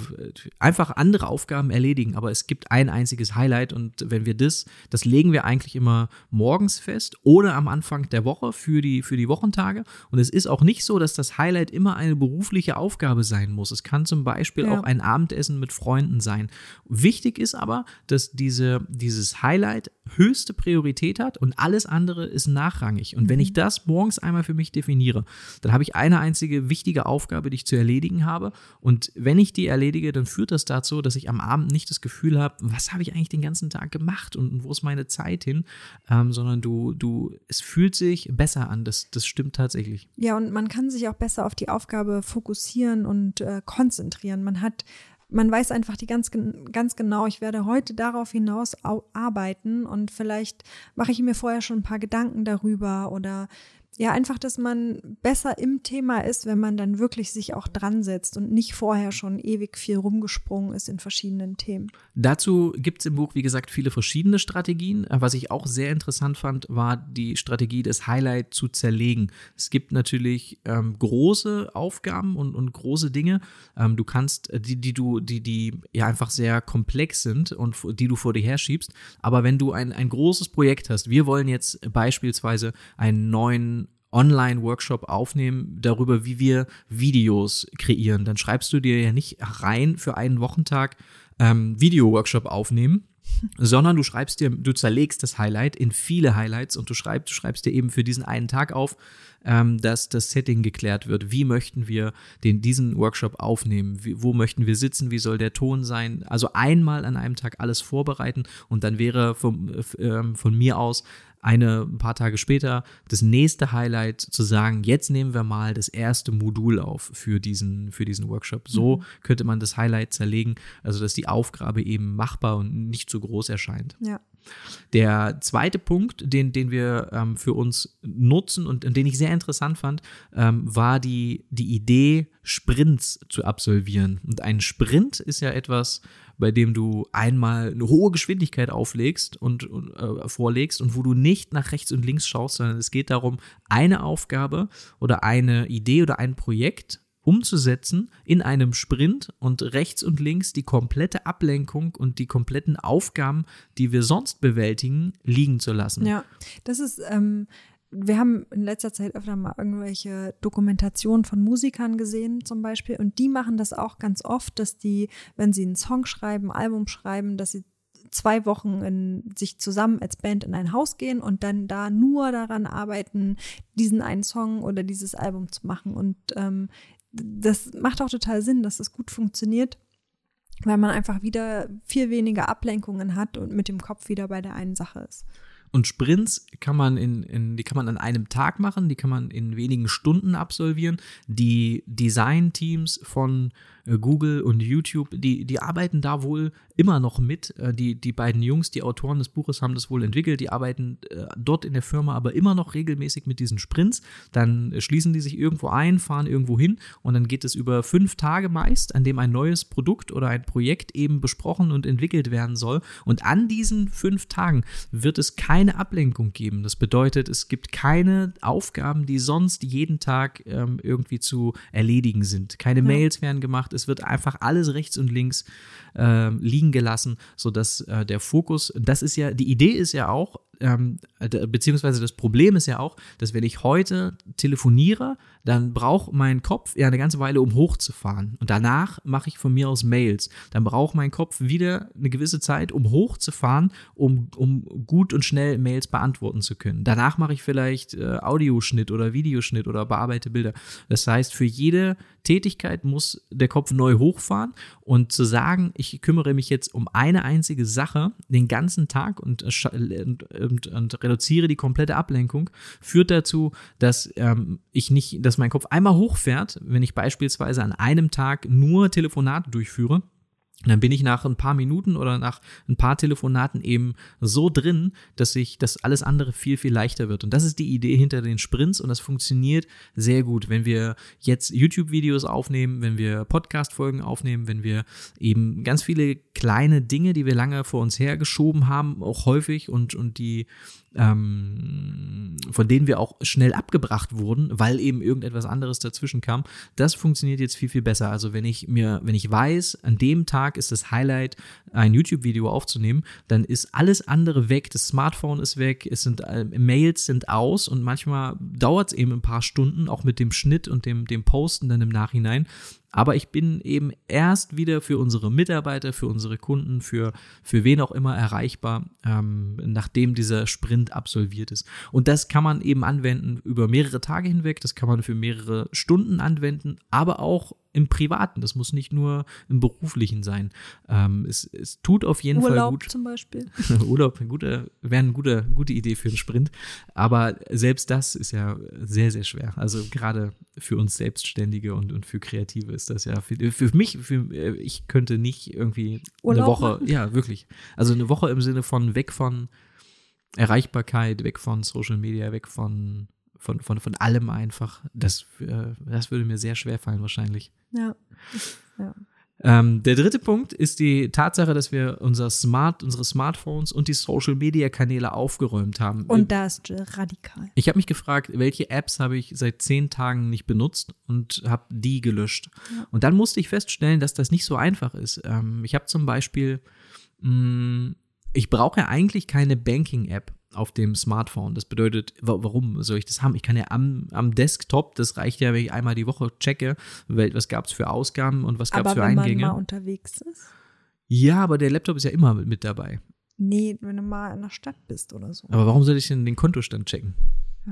Speaker 1: einfach andere Aufgaben erledigen. Aber es gibt ein einziges Highlight und wenn wir das, das legen wir eigentlich immer morgens fest oder am Anfang der Woche für die, für die Wochentage. Und es ist auch nicht so, dass das Highlight immer eine berufliche Aufgabe sein muss. Es kann zum Beispiel
Speaker 2: Ja.
Speaker 1: auch ein Abendessen mit Freunden sein. Wichtig ist aber, dass diese, dieses Highlight höchste Priorität hat und alles andere ist nachrangig. Und wenn ich das morgens einmal für mich definiere, dann habe ich eine einzige wichtige Aufgabe, die ich zu erledigen habe. Und wenn ich die erledige, dann führt das dazu, dass ich am Abend nicht das Gefühl habe, was habe ich eigentlich den ganzen Tag gemacht und wo ist meine Zeit hin, ähm, sondern du, du, es fühlt sich besser an. Das, das stimmt tatsächlich.
Speaker 2: Ja, und man kann sich auch besser auf die Aufgabe fokussieren und äh, konzentrieren. Man hat, man weiß einfach die ganz, ganz genau, ich werde heute darauf hinaus au- arbeiten und vielleicht mache ich mir vorher schon ein paar Gedanken darüber oder ja, einfach, dass man besser im Thema ist, wenn man dann wirklich sich auch dran setzt und nicht vorher schon ewig viel rumgesprungen ist in verschiedenen Themen.
Speaker 1: Dazu gibt es im Buch, wie gesagt, viele verschiedene Strategien. Was ich auch sehr interessant fand, war die Strategie, das Highlight zu zerlegen. Es gibt natürlich ähm, große Aufgaben und, und große Dinge. Ähm, du kannst, äh, die, die du, die, die ja einfach sehr komplex sind und die du vor dir herschiebst. Aber wenn du ein, ein großes Projekt hast, wir wollen jetzt beispielsweise einen neuen Online-Workshop aufnehmen darüber, wie wir Videos kreieren, dann schreibst du dir ja nicht rein für einen Wochentag ähm, Video-Workshop aufnehmen, sondern du schreibst dir, du zerlegst das Highlight in viele Highlights und du schreibst, du schreibst dir eben für diesen einen Tag auf, ähm, dass das Setting geklärt wird. Wie möchten wir den, diesen Workshop aufnehmen? Wie, wo möchten wir sitzen? Wie soll der Ton sein? Also einmal an einem Tag alles vorbereiten und dann wäre vom, äh, ähm, von mir aus eine ein paar Tage später das nächste Highlight zu sagen, jetzt nehmen wir mal das erste Modul auf für diesen, für diesen Workshop. So könnte man das Highlight zerlegen, also dass die Aufgabe eben machbar und nicht zu groß erscheint.
Speaker 2: Ja.
Speaker 1: Der zweite Punkt, den, den wir ähm, für uns nutzen und, und den ich sehr interessant fand, ähm, war die, die Idee, Sprints zu absolvieren. Und ein Sprint ist ja etwas, bei dem du einmal eine hohe Geschwindigkeit auflegst und, und äh, vorlegst und wo du nicht nach rechts und links schaust, sondern es geht darum, eine Aufgabe oder eine Idee oder ein Projekt umzusetzen in einem Sprint und rechts und links die komplette Ablenkung und die kompletten Aufgaben, die wir sonst bewältigen, liegen zu lassen.
Speaker 2: Ja, das ist ähm, wir haben in letzter Zeit öfter mal irgendwelche Dokumentationen von Musikern gesehen, zum Beispiel, und die machen das auch ganz oft, dass die, wenn sie einen Song schreiben, ein Album schreiben, dass sie zwei Wochen in, sich zusammen als Band in ein Haus gehen und dann da nur daran arbeiten, diesen einen Song oder dieses Album zu machen. Und ähm, das macht auch total Sinn, dass das gut funktioniert, weil man einfach wieder viel weniger Ablenkungen hat und mit dem Kopf wieder bei der einen Sache ist.
Speaker 1: Und Sprints kann man in, in, die kann man an einem Tag machen, die kann man in wenigen Stunden absolvieren. Die Design-Teams von Google und YouTube, die, die arbeiten da wohl immer noch mit. Äh, die, die beiden Jungs, die Autoren des Buches, haben das wohl entwickelt. Die arbeiten äh, dort in der Firma aber immer noch regelmäßig mit diesen Sprints. Dann schließen die sich irgendwo ein, fahren irgendwo hin und dann geht es über fünf Tage meist, an dem ein neues Produkt oder ein Projekt eben besprochen und entwickelt werden soll. Und an diesen fünf Tagen wird es keine Ablenkung geben. Das bedeutet, es gibt keine Aufgaben, die sonst jeden Tag ähm, irgendwie zu erledigen sind. Keine ja. Mails werden gemacht, es wird einfach alles rechts und links äh, liegen gelassen, sodass äh, der Fokus, das ist ja, die Idee ist ja auch, ähm, beziehungsweise das Problem ist ja auch, dass wenn ich heute telefoniere, dann braucht mein Kopf ja eine ganze Weile, um hochzufahren. Und danach mache ich von mir aus Mails. Dann braucht mein Kopf wieder eine gewisse Zeit, um hochzufahren, um, um gut und schnell Mails beantworten zu können. Danach mache ich vielleicht äh, Audioschnitt oder Videoschnitt oder bearbeite Bilder. Das heißt, für jede Tätigkeit muss der Kopf neu hochfahren und zu sagen, ich kümmere mich jetzt um eine einzige Sache den ganzen Tag und, äh, und, und, reduziere die komplette Ablenkung, führt dazu, dass ähm, ich nicht, dass mein Kopf einmal hochfährt, wenn ich beispielsweise an einem Tag nur Telefonate durchführe dann bin ich nach ein paar Minuten oder nach ein paar Telefonaten eben so drin, dass sich das alles andere viel, viel leichter wird. Und das ist die Idee hinter den Sprints und das funktioniert sehr gut. Wenn wir jetzt YouTube-Videos aufnehmen, wenn wir Podcast-Folgen aufnehmen, wenn wir eben ganz viele kleine Dinge, die wir lange vor uns hergeschoben haben, auch häufig und, und die ähm, von denen wir auch schnell abgebracht wurden, weil eben irgendetwas anderes dazwischen kam. Das funktioniert jetzt viel, viel besser. Also wenn ich mir, wenn ich weiß, an dem Tag ist das Highlight, ein YouTube-Video aufzunehmen, dann ist alles andere weg. Das Smartphone ist weg, es sind äh, Mails sind aus und manchmal dauert es eben ein paar Stunden, auch mit dem Schnitt und dem, dem Posten dann im Nachhinein. Aber ich bin eben erst wieder für unsere Mitarbeiter, für unsere Kunden, für, für wen auch immer erreichbar, ähm, nachdem dieser Sprint absolviert ist. Und das kann man eben anwenden über mehrere Tage hinweg, das kann man für mehrere Stunden anwenden, aber auch im Privaten. Das muss nicht nur im Beruflichen sein. Ähm, es, es tut auf jeden
Speaker 2: Urlaub
Speaker 1: Fall gut.
Speaker 2: zum Beispiel.
Speaker 1: Urlaub wäre eine gute, gute Idee für einen Sprint. Aber selbst das ist ja sehr, sehr schwer. Also gerade für uns Selbstständige und, und für Kreative ist das ja für, für mich, für, äh, ich könnte nicht irgendwie Urlaub eine Woche, machen? ja, wirklich. Also eine Woche im Sinne von weg von Erreichbarkeit, weg von Social Media, weg von von, von, von allem einfach. Das, äh, das würde mir sehr schwer fallen wahrscheinlich.
Speaker 2: Ja. ja.
Speaker 1: Ähm, der dritte Punkt ist die Tatsache, dass wir unser Smart, unsere Smartphones und die Social Media Kanäle aufgeräumt haben.
Speaker 2: Und das ist radikal.
Speaker 1: Ich habe mich gefragt, welche Apps habe ich seit zehn Tagen nicht benutzt und habe die gelöscht. Ja. Und dann musste ich feststellen, dass das nicht so einfach ist. Ähm, ich habe zum Beispiel, mh, mm, ich brauche ja eigentlich keine Banking-App auf dem Smartphone. Das bedeutet, warum soll ich das haben? Ich kann ja am, am Desktop, das reicht ja, wenn ich einmal die Woche checke, was gab es für Ausgaben und was gab es für Eingänge. Aber wenn man mal
Speaker 2: unterwegs ist?
Speaker 1: Ja, aber der Laptop ist ja immer mit, mit dabei.
Speaker 2: Nee, wenn du mal in der Stadt bist oder so.
Speaker 1: Aber warum soll ich denn den Kontostand checken?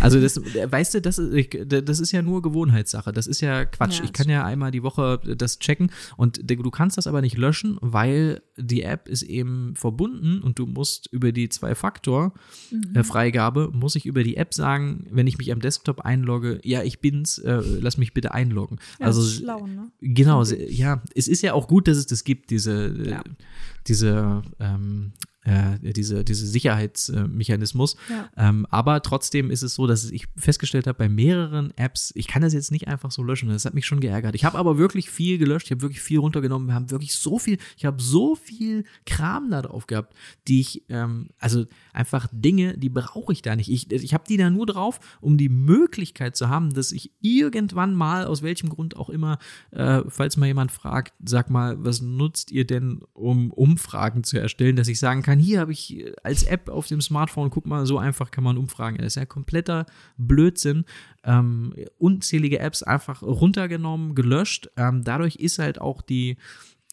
Speaker 1: Also das, weißt du, das ist, das ist ja nur Gewohnheitssache. Das ist ja Quatsch. Ja, ich kann ja einmal die Woche das checken und du kannst das aber nicht löschen, weil die App ist eben verbunden und du musst über die Zwei-Faktor-Freigabe, mhm. muss ich über die App sagen, wenn ich mich am Desktop einlogge, ja, ich bin's, äh, lass mich bitte einloggen.
Speaker 2: Ja, also schlau, ne?
Speaker 1: Genau, ja, es ist ja auch gut, dass es das gibt, diese, ja. diese ähm, äh, diese, diese Sicherheitsmechanismus. Ja. Ähm, aber trotzdem ist es so, dass ich festgestellt habe, bei mehreren Apps, ich kann das jetzt nicht einfach so löschen. Das hat mich schon geärgert. Ich habe aber wirklich viel gelöscht, ich habe wirklich viel runtergenommen. Wir haben wirklich so viel, ich habe so viel Kram da drauf gehabt, die ich, ähm, also einfach Dinge, die brauche ich da nicht. Ich, ich habe die da nur drauf, um die Möglichkeit zu haben, dass ich irgendwann mal, aus welchem Grund auch immer, äh, falls mal jemand fragt, sag mal, was nutzt ihr denn, um Umfragen zu erstellen, dass ich sagen kann, kann, hier habe ich äh, als App auf dem Smartphone, guck mal, so einfach kann man umfragen. Das ist ja kompletter Blödsinn. Ähm, unzählige Apps einfach runtergenommen, gelöscht. Ähm, dadurch ist halt auch die,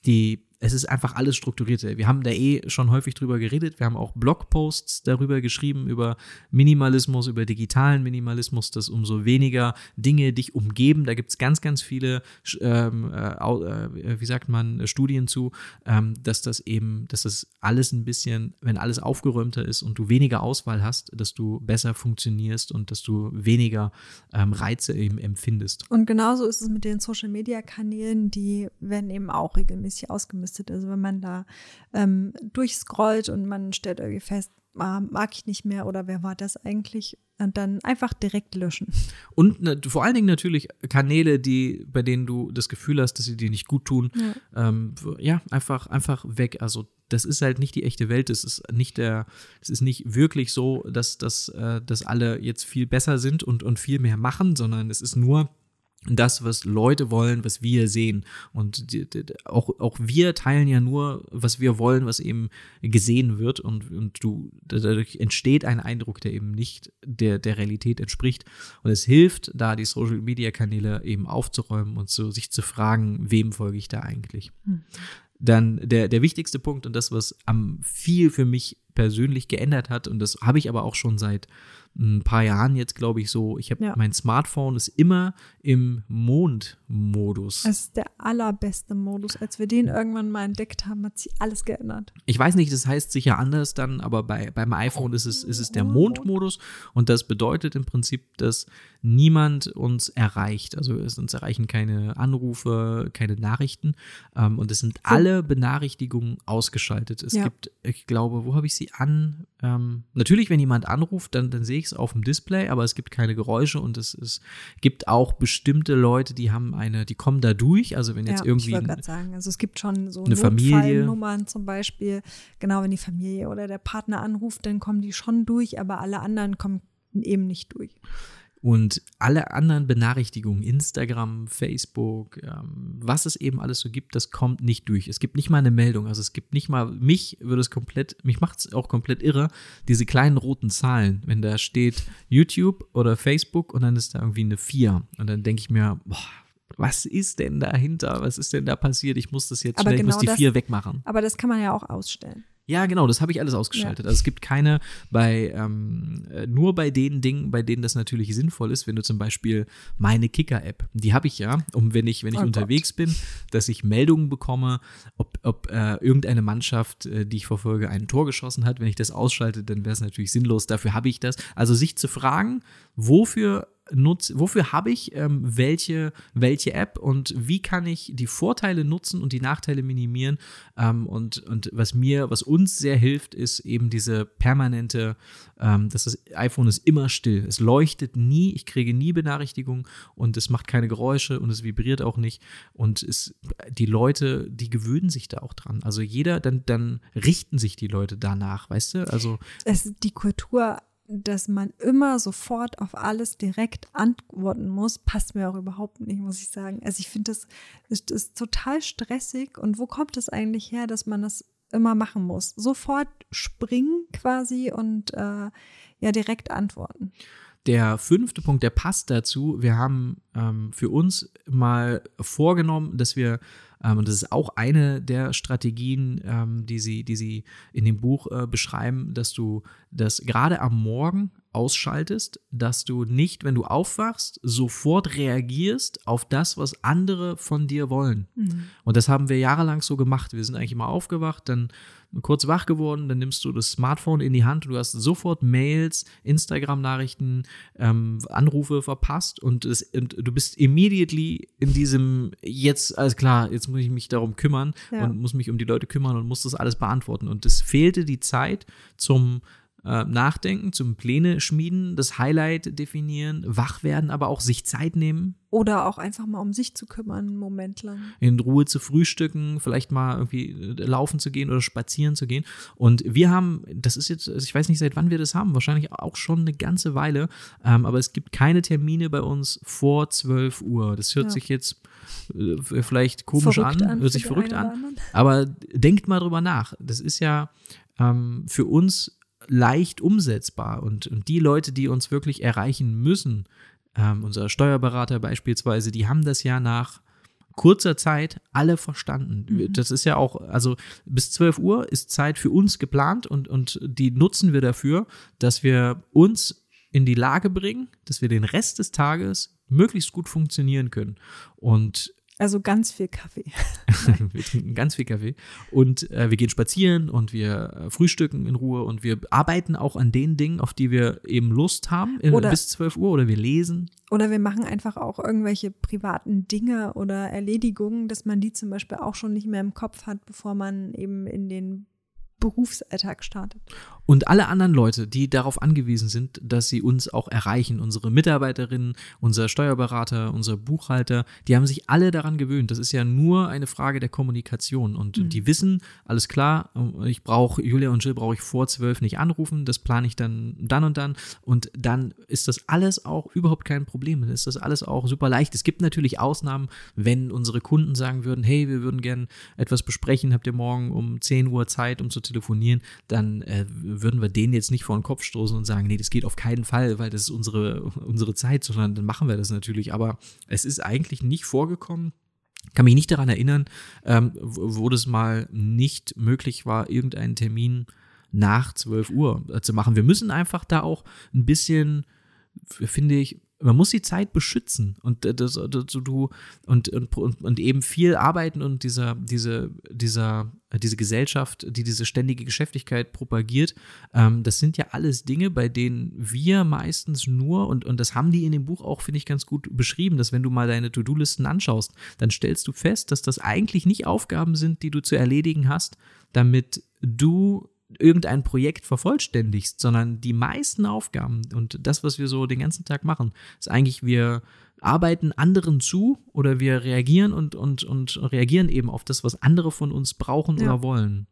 Speaker 1: die es ist einfach alles strukturiert. Wir haben da eh schon häufig drüber geredet. Wir haben auch Blogposts darüber geschrieben, über Minimalismus, über digitalen Minimalismus, dass umso weniger Dinge dich umgeben. Da gibt es ganz, ganz viele, ähm, äh, äh, wie sagt man, Studien zu, ähm, dass das eben, dass das alles ein bisschen, wenn alles aufgeräumter ist und du weniger Auswahl hast, dass du besser funktionierst und dass du weniger ähm, Reize eben empfindest.
Speaker 2: Und genauso ist es mit den Social-Media-Kanälen, die werden eben auch regelmäßig ausgemistet aufgelistet. Also wenn man da ähm, durchscrollt und man stellt irgendwie fest, ah, mag ich nicht mehr oder wer war das eigentlich? Und dann einfach direkt löschen.
Speaker 1: Und ne, vor allen Dingen natürlich Kanäle, die, bei denen du das Gefühl hast, dass sie dir nicht gut tun. Ja, ähm, ja einfach, einfach weg. Also das ist halt nicht die echte Welt. Es ist nicht der, es ist nicht wirklich so, dass, dass, äh, dass alle jetzt viel besser sind und, und viel mehr machen, sondern es ist nur das, was Leute wollen, was wir sehen. Und die, die, auch, auch wir teilen ja nur, was wir wollen, was eben gesehen wird. Und, und du, dadurch entsteht ein Eindruck, der eben nicht der, der Realität entspricht. Und es hilft, da die Social Media Kanäle eben aufzuräumen und so, sich zu fragen, wem folge ich da eigentlich. Hm. Dann der, der wichtigste Punkt und das, was am viel für mich persönlich geändert hat, und das habe ich aber auch schon seit ein paar Jahren jetzt, glaube ich, so, ich habe ja. mein Smartphone ist immer im Mondmodus.
Speaker 2: Das ist der allerbeste Modus. Als wir den irgendwann mal entdeckt haben, hat sich alles geändert.
Speaker 1: Ich weiß nicht, das heißt sicher anders dann, aber bei, beim iPhone ist es, ist es der Mondmodus und das bedeutet im Prinzip, dass niemand uns erreicht. Also es uns erreichen keine Anrufe, keine Nachrichten ähm, und es sind alle Benachrichtigungen ausgeschaltet. Es ja. gibt, ich glaube, wo habe ich sie an? Ähm, natürlich, wenn jemand anruft, dann, dann sehe ich es auf dem Display, aber es gibt keine Geräusche und es, es gibt auch bestimmte Leute, die haben eine, die kommen da durch. Also wenn jetzt
Speaker 2: ja,
Speaker 1: irgendwie. Ich
Speaker 2: wollte gerade sagen, also es gibt schon so eine Notfallnummern zum Beispiel. Genau, wenn die Familie oder der Partner anruft, dann kommen die schon durch, aber alle anderen kommen eben nicht durch.
Speaker 1: Und alle anderen Benachrichtigungen, Instagram, Facebook, ähm, was es eben alles so gibt, das kommt nicht durch. Es gibt nicht mal eine Meldung. Also es gibt nicht mal, mich würde es komplett, mich macht es auch komplett irre, diese kleinen roten Zahlen, wenn da steht YouTube oder Facebook und dann ist da irgendwie eine 4. Und dann denke ich mir, boah, was ist denn dahinter? Was ist denn da passiert? Ich muss das jetzt
Speaker 2: aber
Speaker 1: schnell, genau ich muss die
Speaker 2: das,
Speaker 1: 4 wegmachen.
Speaker 2: Aber das kann man ja auch ausstellen.
Speaker 1: Ja, genau, das habe ich alles ausgeschaltet. Ja. Also es gibt keine bei, ähm, äh, nur bei den Dingen, bei denen das natürlich sinnvoll ist, wenn du zum Beispiel meine Kicker-App, die habe ich ja, um wenn ich, wenn ich oh unterwegs Gott. bin, dass ich Meldungen bekomme, ob, ob äh, irgendeine Mannschaft, äh, die ich verfolge, ein Tor geschossen hat. Wenn ich das ausschalte, dann wäre es natürlich sinnlos. Dafür habe ich das. Also sich zu fragen, wofür nutze, wofür habe ich ähm, welche, welche App und wie kann ich die Vorteile nutzen und die Nachteile minimieren. Ähm, und, und was mir, was uns sehr hilft, ist eben diese permanente, ähm, dass das iPhone ist immer still. Es leuchtet nie, ich kriege nie Benachrichtigungen und es macht keine Geräusche und es vibriert auch nicht. Und es, die Leute, die gewöhnen sich da auch dran. Also jeder, dann, dann richten sich die Leute danach, weißt du? Also
Speaker 2: es, die Kultur dass man immer sofort auf alles direkt antworten muss, passt mir auch überhaupt nicht, muss ich sagen. Also ich finde, das ist, ist total stressig. Und wo kommt es eigentlich her, dass man das immer machen muss? Sofort springen quasi und äh, ja direkt antworten.
Speaker 1: Der fünfte Punkt, der passt dazu. Wir haben ähm, für uns mal vorgenommen, dass wir ähm, und das ist auch eine der Strategien, ähm, die, sie, die sie in dem Buch äh, beschreiben, dass du das gerade am Morgen ausschaltest, dass du nicht, wenn du aufwachst, sofort reagierst auf das, was andere von dir wollen. Mhm. Und das haben wir jahrelang so gemacht. Wir sind eigentlich immer aufgewacht, dann kurz wach geworden, dann nimmst du das Smartphone in die Hand, du hast sofort Mails, Instagram-Nachrichten, ähm, Anrufe verpasst und, es, und, du bist immediately in diesem, jetzt, alles klar, jetzt muss ich mich darum kümmern ja. und muss mich um die Leute kümmern und muss das alles beantworten. Und es fehlte die Zeit zum äh, nachdenken, zum Pläne schmieden, das Highlight definieren, wach werden, aber auch sich Zeit nehmen.
Speaker 2: Oder auch einfach mal um sich zu kümmern, einen Moment lang.
Speaker 1: In Ruhe zu frühstücken, vielleicht mal irgendwie äh, laufen zu gehen oder spazieren zu gehen. Und wir haben, das ist jetzt, ich weiß nicht, seit wann wir das haben, wahrscheinlich auch schon eine ganze Weile, ähm, aber es gibt keine Termine bei uns vor 12 Uhr. Das hört ja. sich jetzt äh, vielleicht komisch an, an, hört sich verrückt an. Aber denkt mal drüber nach. Das ist ja, ähm, für uns leicht umsetzbar. Und, und die Leute, die uns wirklich erreichen müssen, ähm, unser Steuerberater beispielsweise, die haben das ja nach kurzer Zeit alle verstanden. Mhm. Das ist ja auch, also bis 12 Uhr ist Zeit für uns geplant und, und die nutzen wir dafür, dass wir uns in die Lage bringen, dass wir den Rest des Tages möglichst gut funktionieren können. Und
Speaker 2: also ganz viel Kaffee.
Speaker 1: wir trinken ganz viel Kaffee und äh, wir gehen spazieren und wir äh, frühstücken in Ruhe und wir arbeiten auch an den Dingen, auf die wir eben Lust haben, äh, oder, bis 12 Uhr oder wir lesen.
Speaker 2: Oder wir machen einfach auch irgendwelche privaten Dinge oder Erledigungen, dass man die zum Beispiel auch schon nicht mehr im Kopf hat, bevor man eben in den Berufsalltag startet.
Speaker 1: Und alle anderen Leute, die darauf angewiesen sind, dass sie uns auch erreichen, unsere Mitarbeiterinnen, unser Steuerberater, unser Buchhalter, die haben sich alle daran gewöhnt. Das ist ja nur eine Frage der Kommunikation. Und mhm. die wissen, alles klar, ich brauche, Julia und Jill brauche ich vor zwölf nicht anrufen, das plane ich dann dann und dann. Und dann ist das alles auch überhaupt kein Problem. Dann ist das alles auch super leicht. Es gibt natürlich Ausnahmen, wenn unsere Kunden sagen würden, hey, wir würden gerne etwas besprechen, habt ihr morgen um 10 Uhr Zeit, um zu telefonieren, dann äh, würden wir denen jetzt nicht vor den Kopf stoßen und sagen, nee, das geht auf keinen Fall, weil das ist unsere, unsere Zeit, sondern dann machen wir das natürlich. Aber es ist eigentlich nicht vorgekommen, kann mich nicht daran erinnern, ähm, wo das mal nicht möglich war, irgendeinen Termin nach 12 Uhr äh, zu machen. Wir müssen einfach da auch ein bisschen, finde ich, man muss die Zeit beschützen und äh, das, das, du und, und, und eben viel arbeiten und dieser, diese, dieser, diese Gesellschaft, die diese ständige Geschäftigkeit propagiert, ähm, das sind ja alles Dinge, bei denen wir meistens nur, und, und das haben die in dem Buch auch, finde ich, ganz gut beschrieben, dass wenn du mal deine To-Do-Listen anschaust, dann stellst du fest, dass das eigentlich nicht Aufgaben sind, die du zu erledigen hast, damit du irgendein Projekt vervollständigst, sondern die meisten Aufgaben und das, was wir so den ganzen Tag machen, ist eigentlich, wir arbeiten anderen zu oder wir reagieren und, und, und reagieren eben auf das, was andere von uns brauchen ja. oder wollen.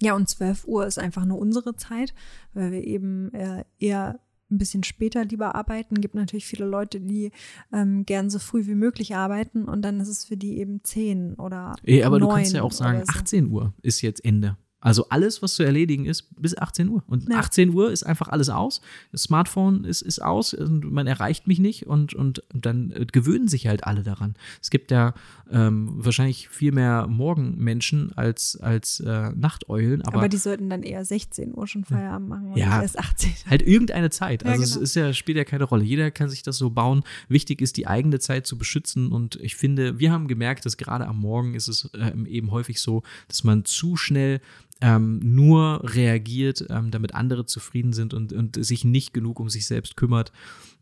Speaker 2: Ja, und 12 Uhr ist einfach nur unsere Zeit, weil wir eben äh, eher ein bisschen später lieber arbeiten. Gibt natürlich viele Leute, die ähm, gern so früh wie möglich arbeiten und dann ist es für die eben 10 oder.
Speaker 1: Ja, aber du kannst ja auch sagen, so. 18 Uhr ist jetzt Ende. Also alles, was zu erledigen ist, bis 18 Uhr. Und ja. 18 Uhr ist einfach alles aus. Das Smartphone ist, ist aus und man erreicht mich nicht und, und dann gewöhnen sich halt alle daran. Es gibt ja ähm, wahrscheinlich viel mehr Morgenmenschen als, als äh, Nachteulen. Aber,
Speaker 2: aber die sollten dann eher 16 Uhr schon Feierabend machen und
Speaker 1: ja,
Speaker 2: erst 18.
Speaker 1: Halt irgendeine Zeit. Also ja, genau. es ist ja, spielt ja keine Rolle. Jeder kann sich das so bauen. Wichtig ist, die eigene Zeit zu beschützen. Und ich finde, wir haben gemerkt, dass gerade am Morgen ist es äh, eben häufig so, dass man zu schnell ähm, nur reagiert, ähm, damit andere zufrieden sind und, und sich nicht genug um sich selbst kümmert.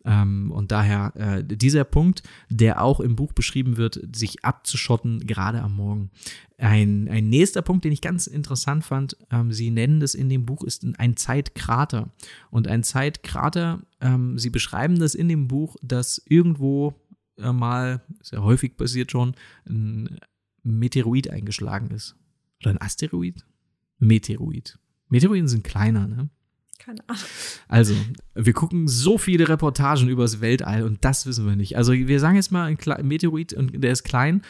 Speaker 1: Ähm, und daher äh, dieser Punkt, der auch im Buch beschrieben wird, sich abzuschotten, gerade am Morgen. Ein, ein nächster Punkt, den ich ganz interessant fand, ähm, Sie nennen das in dem Buch, ist ein Zeitkrater. Und ein Zeitkrater, ähm, Sie beschreiben das in dem Buch, dass irgendwo äh, mal, sehr häufig passiert schon, ein Meteoroid eingeschlagen ist. Oder ein Asteroid? Meteoroid. Meteoroiden sind kleiner, ne?
Speaker 2: Keine Ahnung.
Speaker 1: Also, wir gucken so viele Reportagen übers Weltall und das wissen wir nicht. Also, wir sagen jetzt mal ein Meteoroid und der ist klein.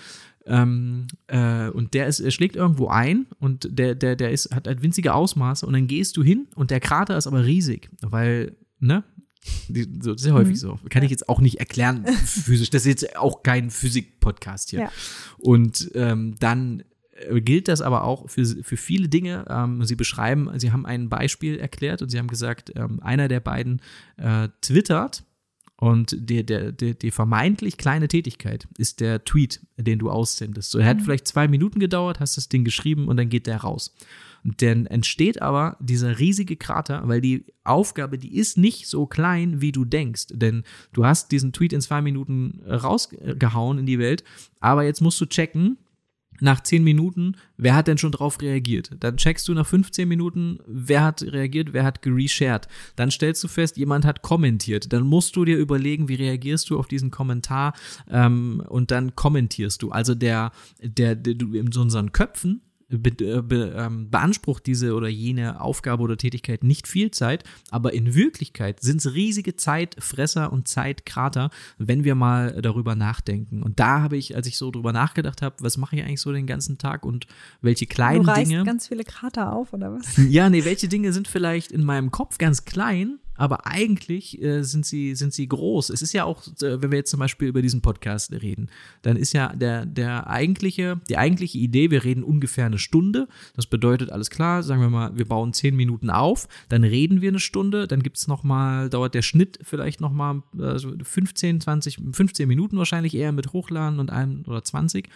Speaker 1: Ähm, äh, und der ist, er schlägt irgendwo ein und der, der, der ist, hat halt winzige Ausmaße und dann gehst du hin und der Krater ist aber riesig, weil, ne? Das ist ja häufig mhm. so. Kann ich jetzt auch nicht erklären physisch. Das ist jetzt auch kein Physik-Podcast hier. Ja. Und ähm, dann gilt das aber auch für, für viele Dinge. Ähm, sie beschreiben, sie haben ein Beispiel erklärt und sie haben gesagt, ähm, einer der beiden äh, twittert und der, der, der, die vermeintlich kleine Tätigkeit ist der Tweet, den du aussendest. So, er hat mhm. vielleicht zwei Minuten gedauert, hast das Ding geschrieben und dann geht der raus. Und dann entsteht aber dieser riesige Krater, weil die Aufgabe, die ist nicht so klein, wie du denkst. Denn du hast diesen Tweet in zwei Minuten rausgehauen in die Welt, aber jetzt musst du checken, nach 10 Minuten, wer hat denn schon drauf reagiert? Dann checkst du nach 15 Minuten, wer hat reagiert, wer hat gereshared. Dann stellst du fest, jemand hat kommentiert. Dann musst du dir überlegen, wie reagierst du auf diesen Kommentar ähm, und dann kommentierst du. Also der, der, der, du in unseren Köpfen be äh, be ähm, beansprucht diese oder jene Aufgabe oder Tätigkeit nicht viel Zeit, aber in Wirklichkeit sind es riesige Zeitfresser und Zeitkrater, wenn wir mal darüber nachdenken. Und da habe ich, als ich so drüber nachgedacht habe, was mache ich eigentlich so den ganzen Tag und welche kleinen
Speaker 2: du reißt
Speaker 1: Dinge.
Speaker 2: ganz viele Krater auf, oder was?
Speaker 1: Ja, nee, welche Dinge sind vielleicht in meinem Kopf ganz klein, aber eigentlich äh, sind, sie, sind sie groß. Es ist ja auch, äh, wenn wir jetzt zum Beispiel über diesen Podcast reden, dann ist ja der, der eigentliche, die eigentliche Idee, wir reden ungefähr eine Stunde. Das bedeutet, alles klar, sagen wir mal, wir bauen zehn Minuten auf, dann reden wir eine Stunde, dann gibt es nochmal, dauert der Schnitt vielleicht nochmal also 15, 20, 15 Minuten wahrscheinlich eher mit Hochladen und einem oder 20.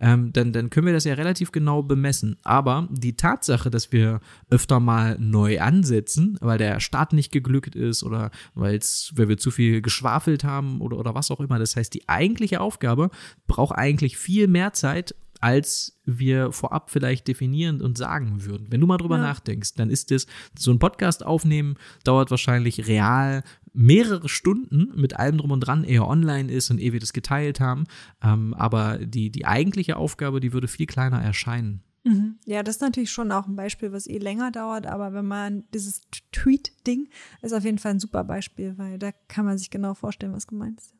Speaker 1: Ähm, dann, dann können wir das ja relativ genau bemessen. Aber die Tatsache, dass wir öfter mal neu ansetzen, weil der Start nicht geglückt ist oder weil's, weil wir zu viel geschwafelt haben oder, oder was auch immer. Das heißt, die eigentliche Aufgabe braucht eigentlich viel mehr Zeit, als wir vorab vielleicht definieren und sagen würden. Wenn du mal drüber
Speaker 2: Ja.
Speaker 1: nachdenkst, dann ist es, so ein Podcast aufnehmen dauert wahrscheinlich real mehrere Stunden mit allem drum und dran, ehe er online ist und ehe wir das geteilt haben. Ähm, aber die, die eigentliche Aufgabe, die würde viel kleiner erscheinen.
Speaker 2: Mhm. Ja, das ist natürlich schon auch ein Beispiel, was eh länger dauert, aber wenn man dieses Tweet-Ding ist auf jeden Fall ein super Beispiel, weil da kann man sich genau vorstellen, was gemeint ist.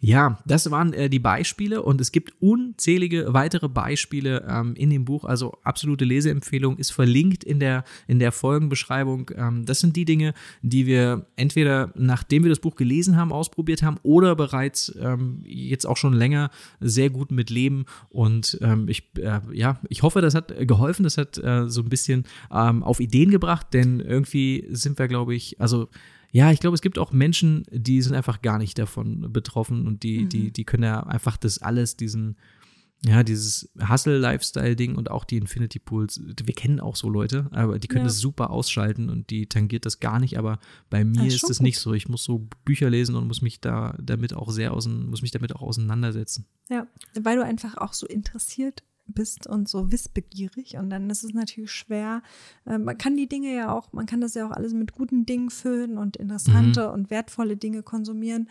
Speaker 1: Ja, das waren äh, die Beispiele und es gibt unzählige weitere Beispiele ähm, in dem Buch. Also absolute Leseempfehlung ist verlinkt in der, in der Folgenbeschreibung. Ähm, das sind die Dinge, die wir entweder nachdem wir das Buch gelesen haben, ausprobiert haben oder bereits ähm, jetzt auch schon länger sehr gut mit leben. Und ähm, ich, äh, ja, ich hoffe, das hat geholfen, das hat äh, so ein bisschen ähm, auf Ideen gebracht, denn irgendwie sind wir, glaube ich, also ja, ich glaube, es gibt auch Menschen, die sind einfach gar nicht davon betroffen und die, die, die können ja einfach das alles, diesen, ja, dieses Hustle-Lifestyle-Ding und auch die Infinity Pools, wir kennen auch so Leute, aber die können
Speaker 2: Ja.
Speaker 1: das super ausschalten und die tangiert das gar nicht, aber bei mir
Speaker 2: Ah,
Speaker 1: ist
Speaker 2: schon
Speaker 1: es nicht so. Ich muss so Bücher lesen und muss mich da damit auch sehr außen, muss mich damit auch auseinandersetzen.
Speaker 2: Ja, weil du einfach auch so interessiert bist und so wissbegierig und dann ist es natürlich schwer. Äh, man kann die Dinge ja auch, man kann das ja auch alles mit guten Dingen füllen und interessante und wertvolle Dinge konsumieren.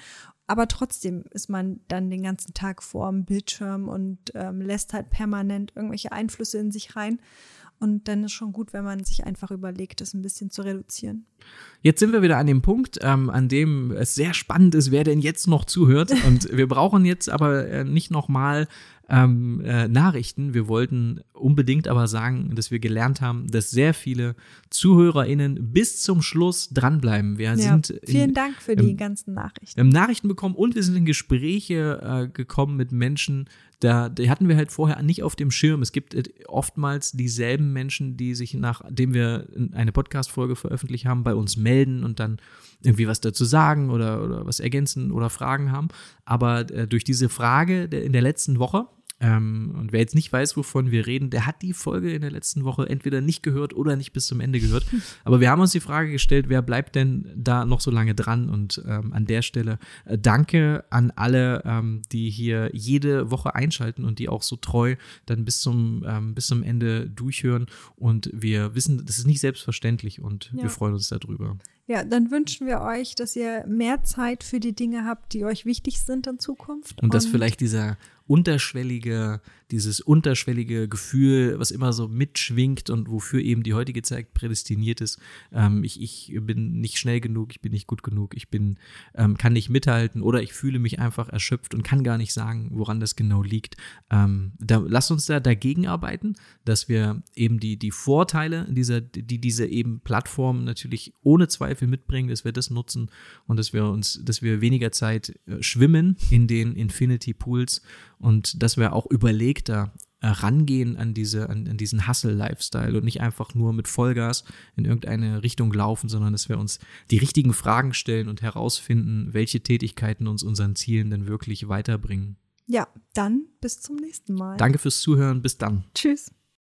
Speaker 2: Aber trotzdem ist man dann den ganzen Tag vor dem Bildschirm und ähm, lässt halt permanent irgendwelche Einflüsse in sich rein. Und dann ist schon gut, wenn man sich einfach überlegt, das ein bisschen zu reduzieren.
Speaker 1: Jetzt sind wir wieder an dem Punkt, ähm, an dem es sehr spannend ist, wer denn jetzt noch zuhört. Und wir brauchen jetzt aber äh, nicht nochmal ähm, äh, Nachrichten. Wir wollten unbedingt aber sagen, dass wir gelernt haben, dass sehr viele ZuhörerInnen bis zum Schluss dranbleiben. Wir
Speaker 2: Ja,
Speaker 1: sind
Speaker 2: vielen
Speaker 1: in,
Speaker 2: Dank für die
Speaker 1: ähm,
Speaker 2: ganzen Nachrichten.
Speaker 1: wir haben Nachrichten bekommen und wir sind in Gespräche äh, gekommen mit Menschen, da die hatten wir halt vorher nicht auf dem Schirm. Es gibt äh, oftmals dieselben Menschen, die sich nachdem wir eine Podcast-Folge veröffentlicht haben, bei uns melden und dann irgendwie was dazu sagen oder, oder was ergänzen oder Fragen haben. Aber äh, durch diese Frage der, in der letzten Woche, ähm, und wer jetzt nicht weiß, wovon wir reden, der hat die Folge in der letzten Woche entweder nicht gehört oder nicht bis zum Ende gehört. Aber wir haben uns die Frage gestellt, wer bleibt denn da noch so lange dran? Und ähm, an der Stelle äh, danke an alle, ähm, die hier jede Woche einschalten und die auch so treu dann bis zum, ähm, bis zum Ende durchhören. Und wir wissen, das ist nicht selbstverständlich und
Speaker 2: Ja.
Speaker 1: wir freuen uns darüber.
Speaker 2: Ja, dann wünschen wir euch, dass ihr mehr Zeit für die Dinge habt, die euch wichtig sind in Zukunft.
Speaker 1: Und dass vielleicht dieser unterschwellige, dieses unterschwellige Gefühl, was immer so mitschwingt und wofür eben die heutige Zeit prädestiniert ist. Ähm, ich, ich bin nicht schnell genug, ich bin nicht gut genug, ich bin, ähm, kann nicht mithalten oder ich fühle mich einfach erschöpft und kann gar nicht sagen, woran das genau liegt. Ähm, da, lasst uns da dagegen arbeiten, dass wir eben die, die Vorteile dieser, die diese eben Plattform natürlich ohne Zweifel mitbringen, dass wir das nutzen und dass wir uns, dass wir weniger Zeit äh, schwimmen in den Infinity Pools und dass wir auch überlegter äh, rangehen an diese, an, an diesen Hustle-Lifestyle und nicht einfach nur mit Vollgas in irgendeine Richtung laufen, sondern dass wir uns die richtigen Fragen stellen und herausfinden, welche Tätigkeiten uns unseren Zielen denn wirklich weiterbringen.
Speaker 2: Ja, dann bis zum nächsten Mal.
Speaker 1: Danke fürs Zuhören, bis dann.
Speaker 2: Tschüss.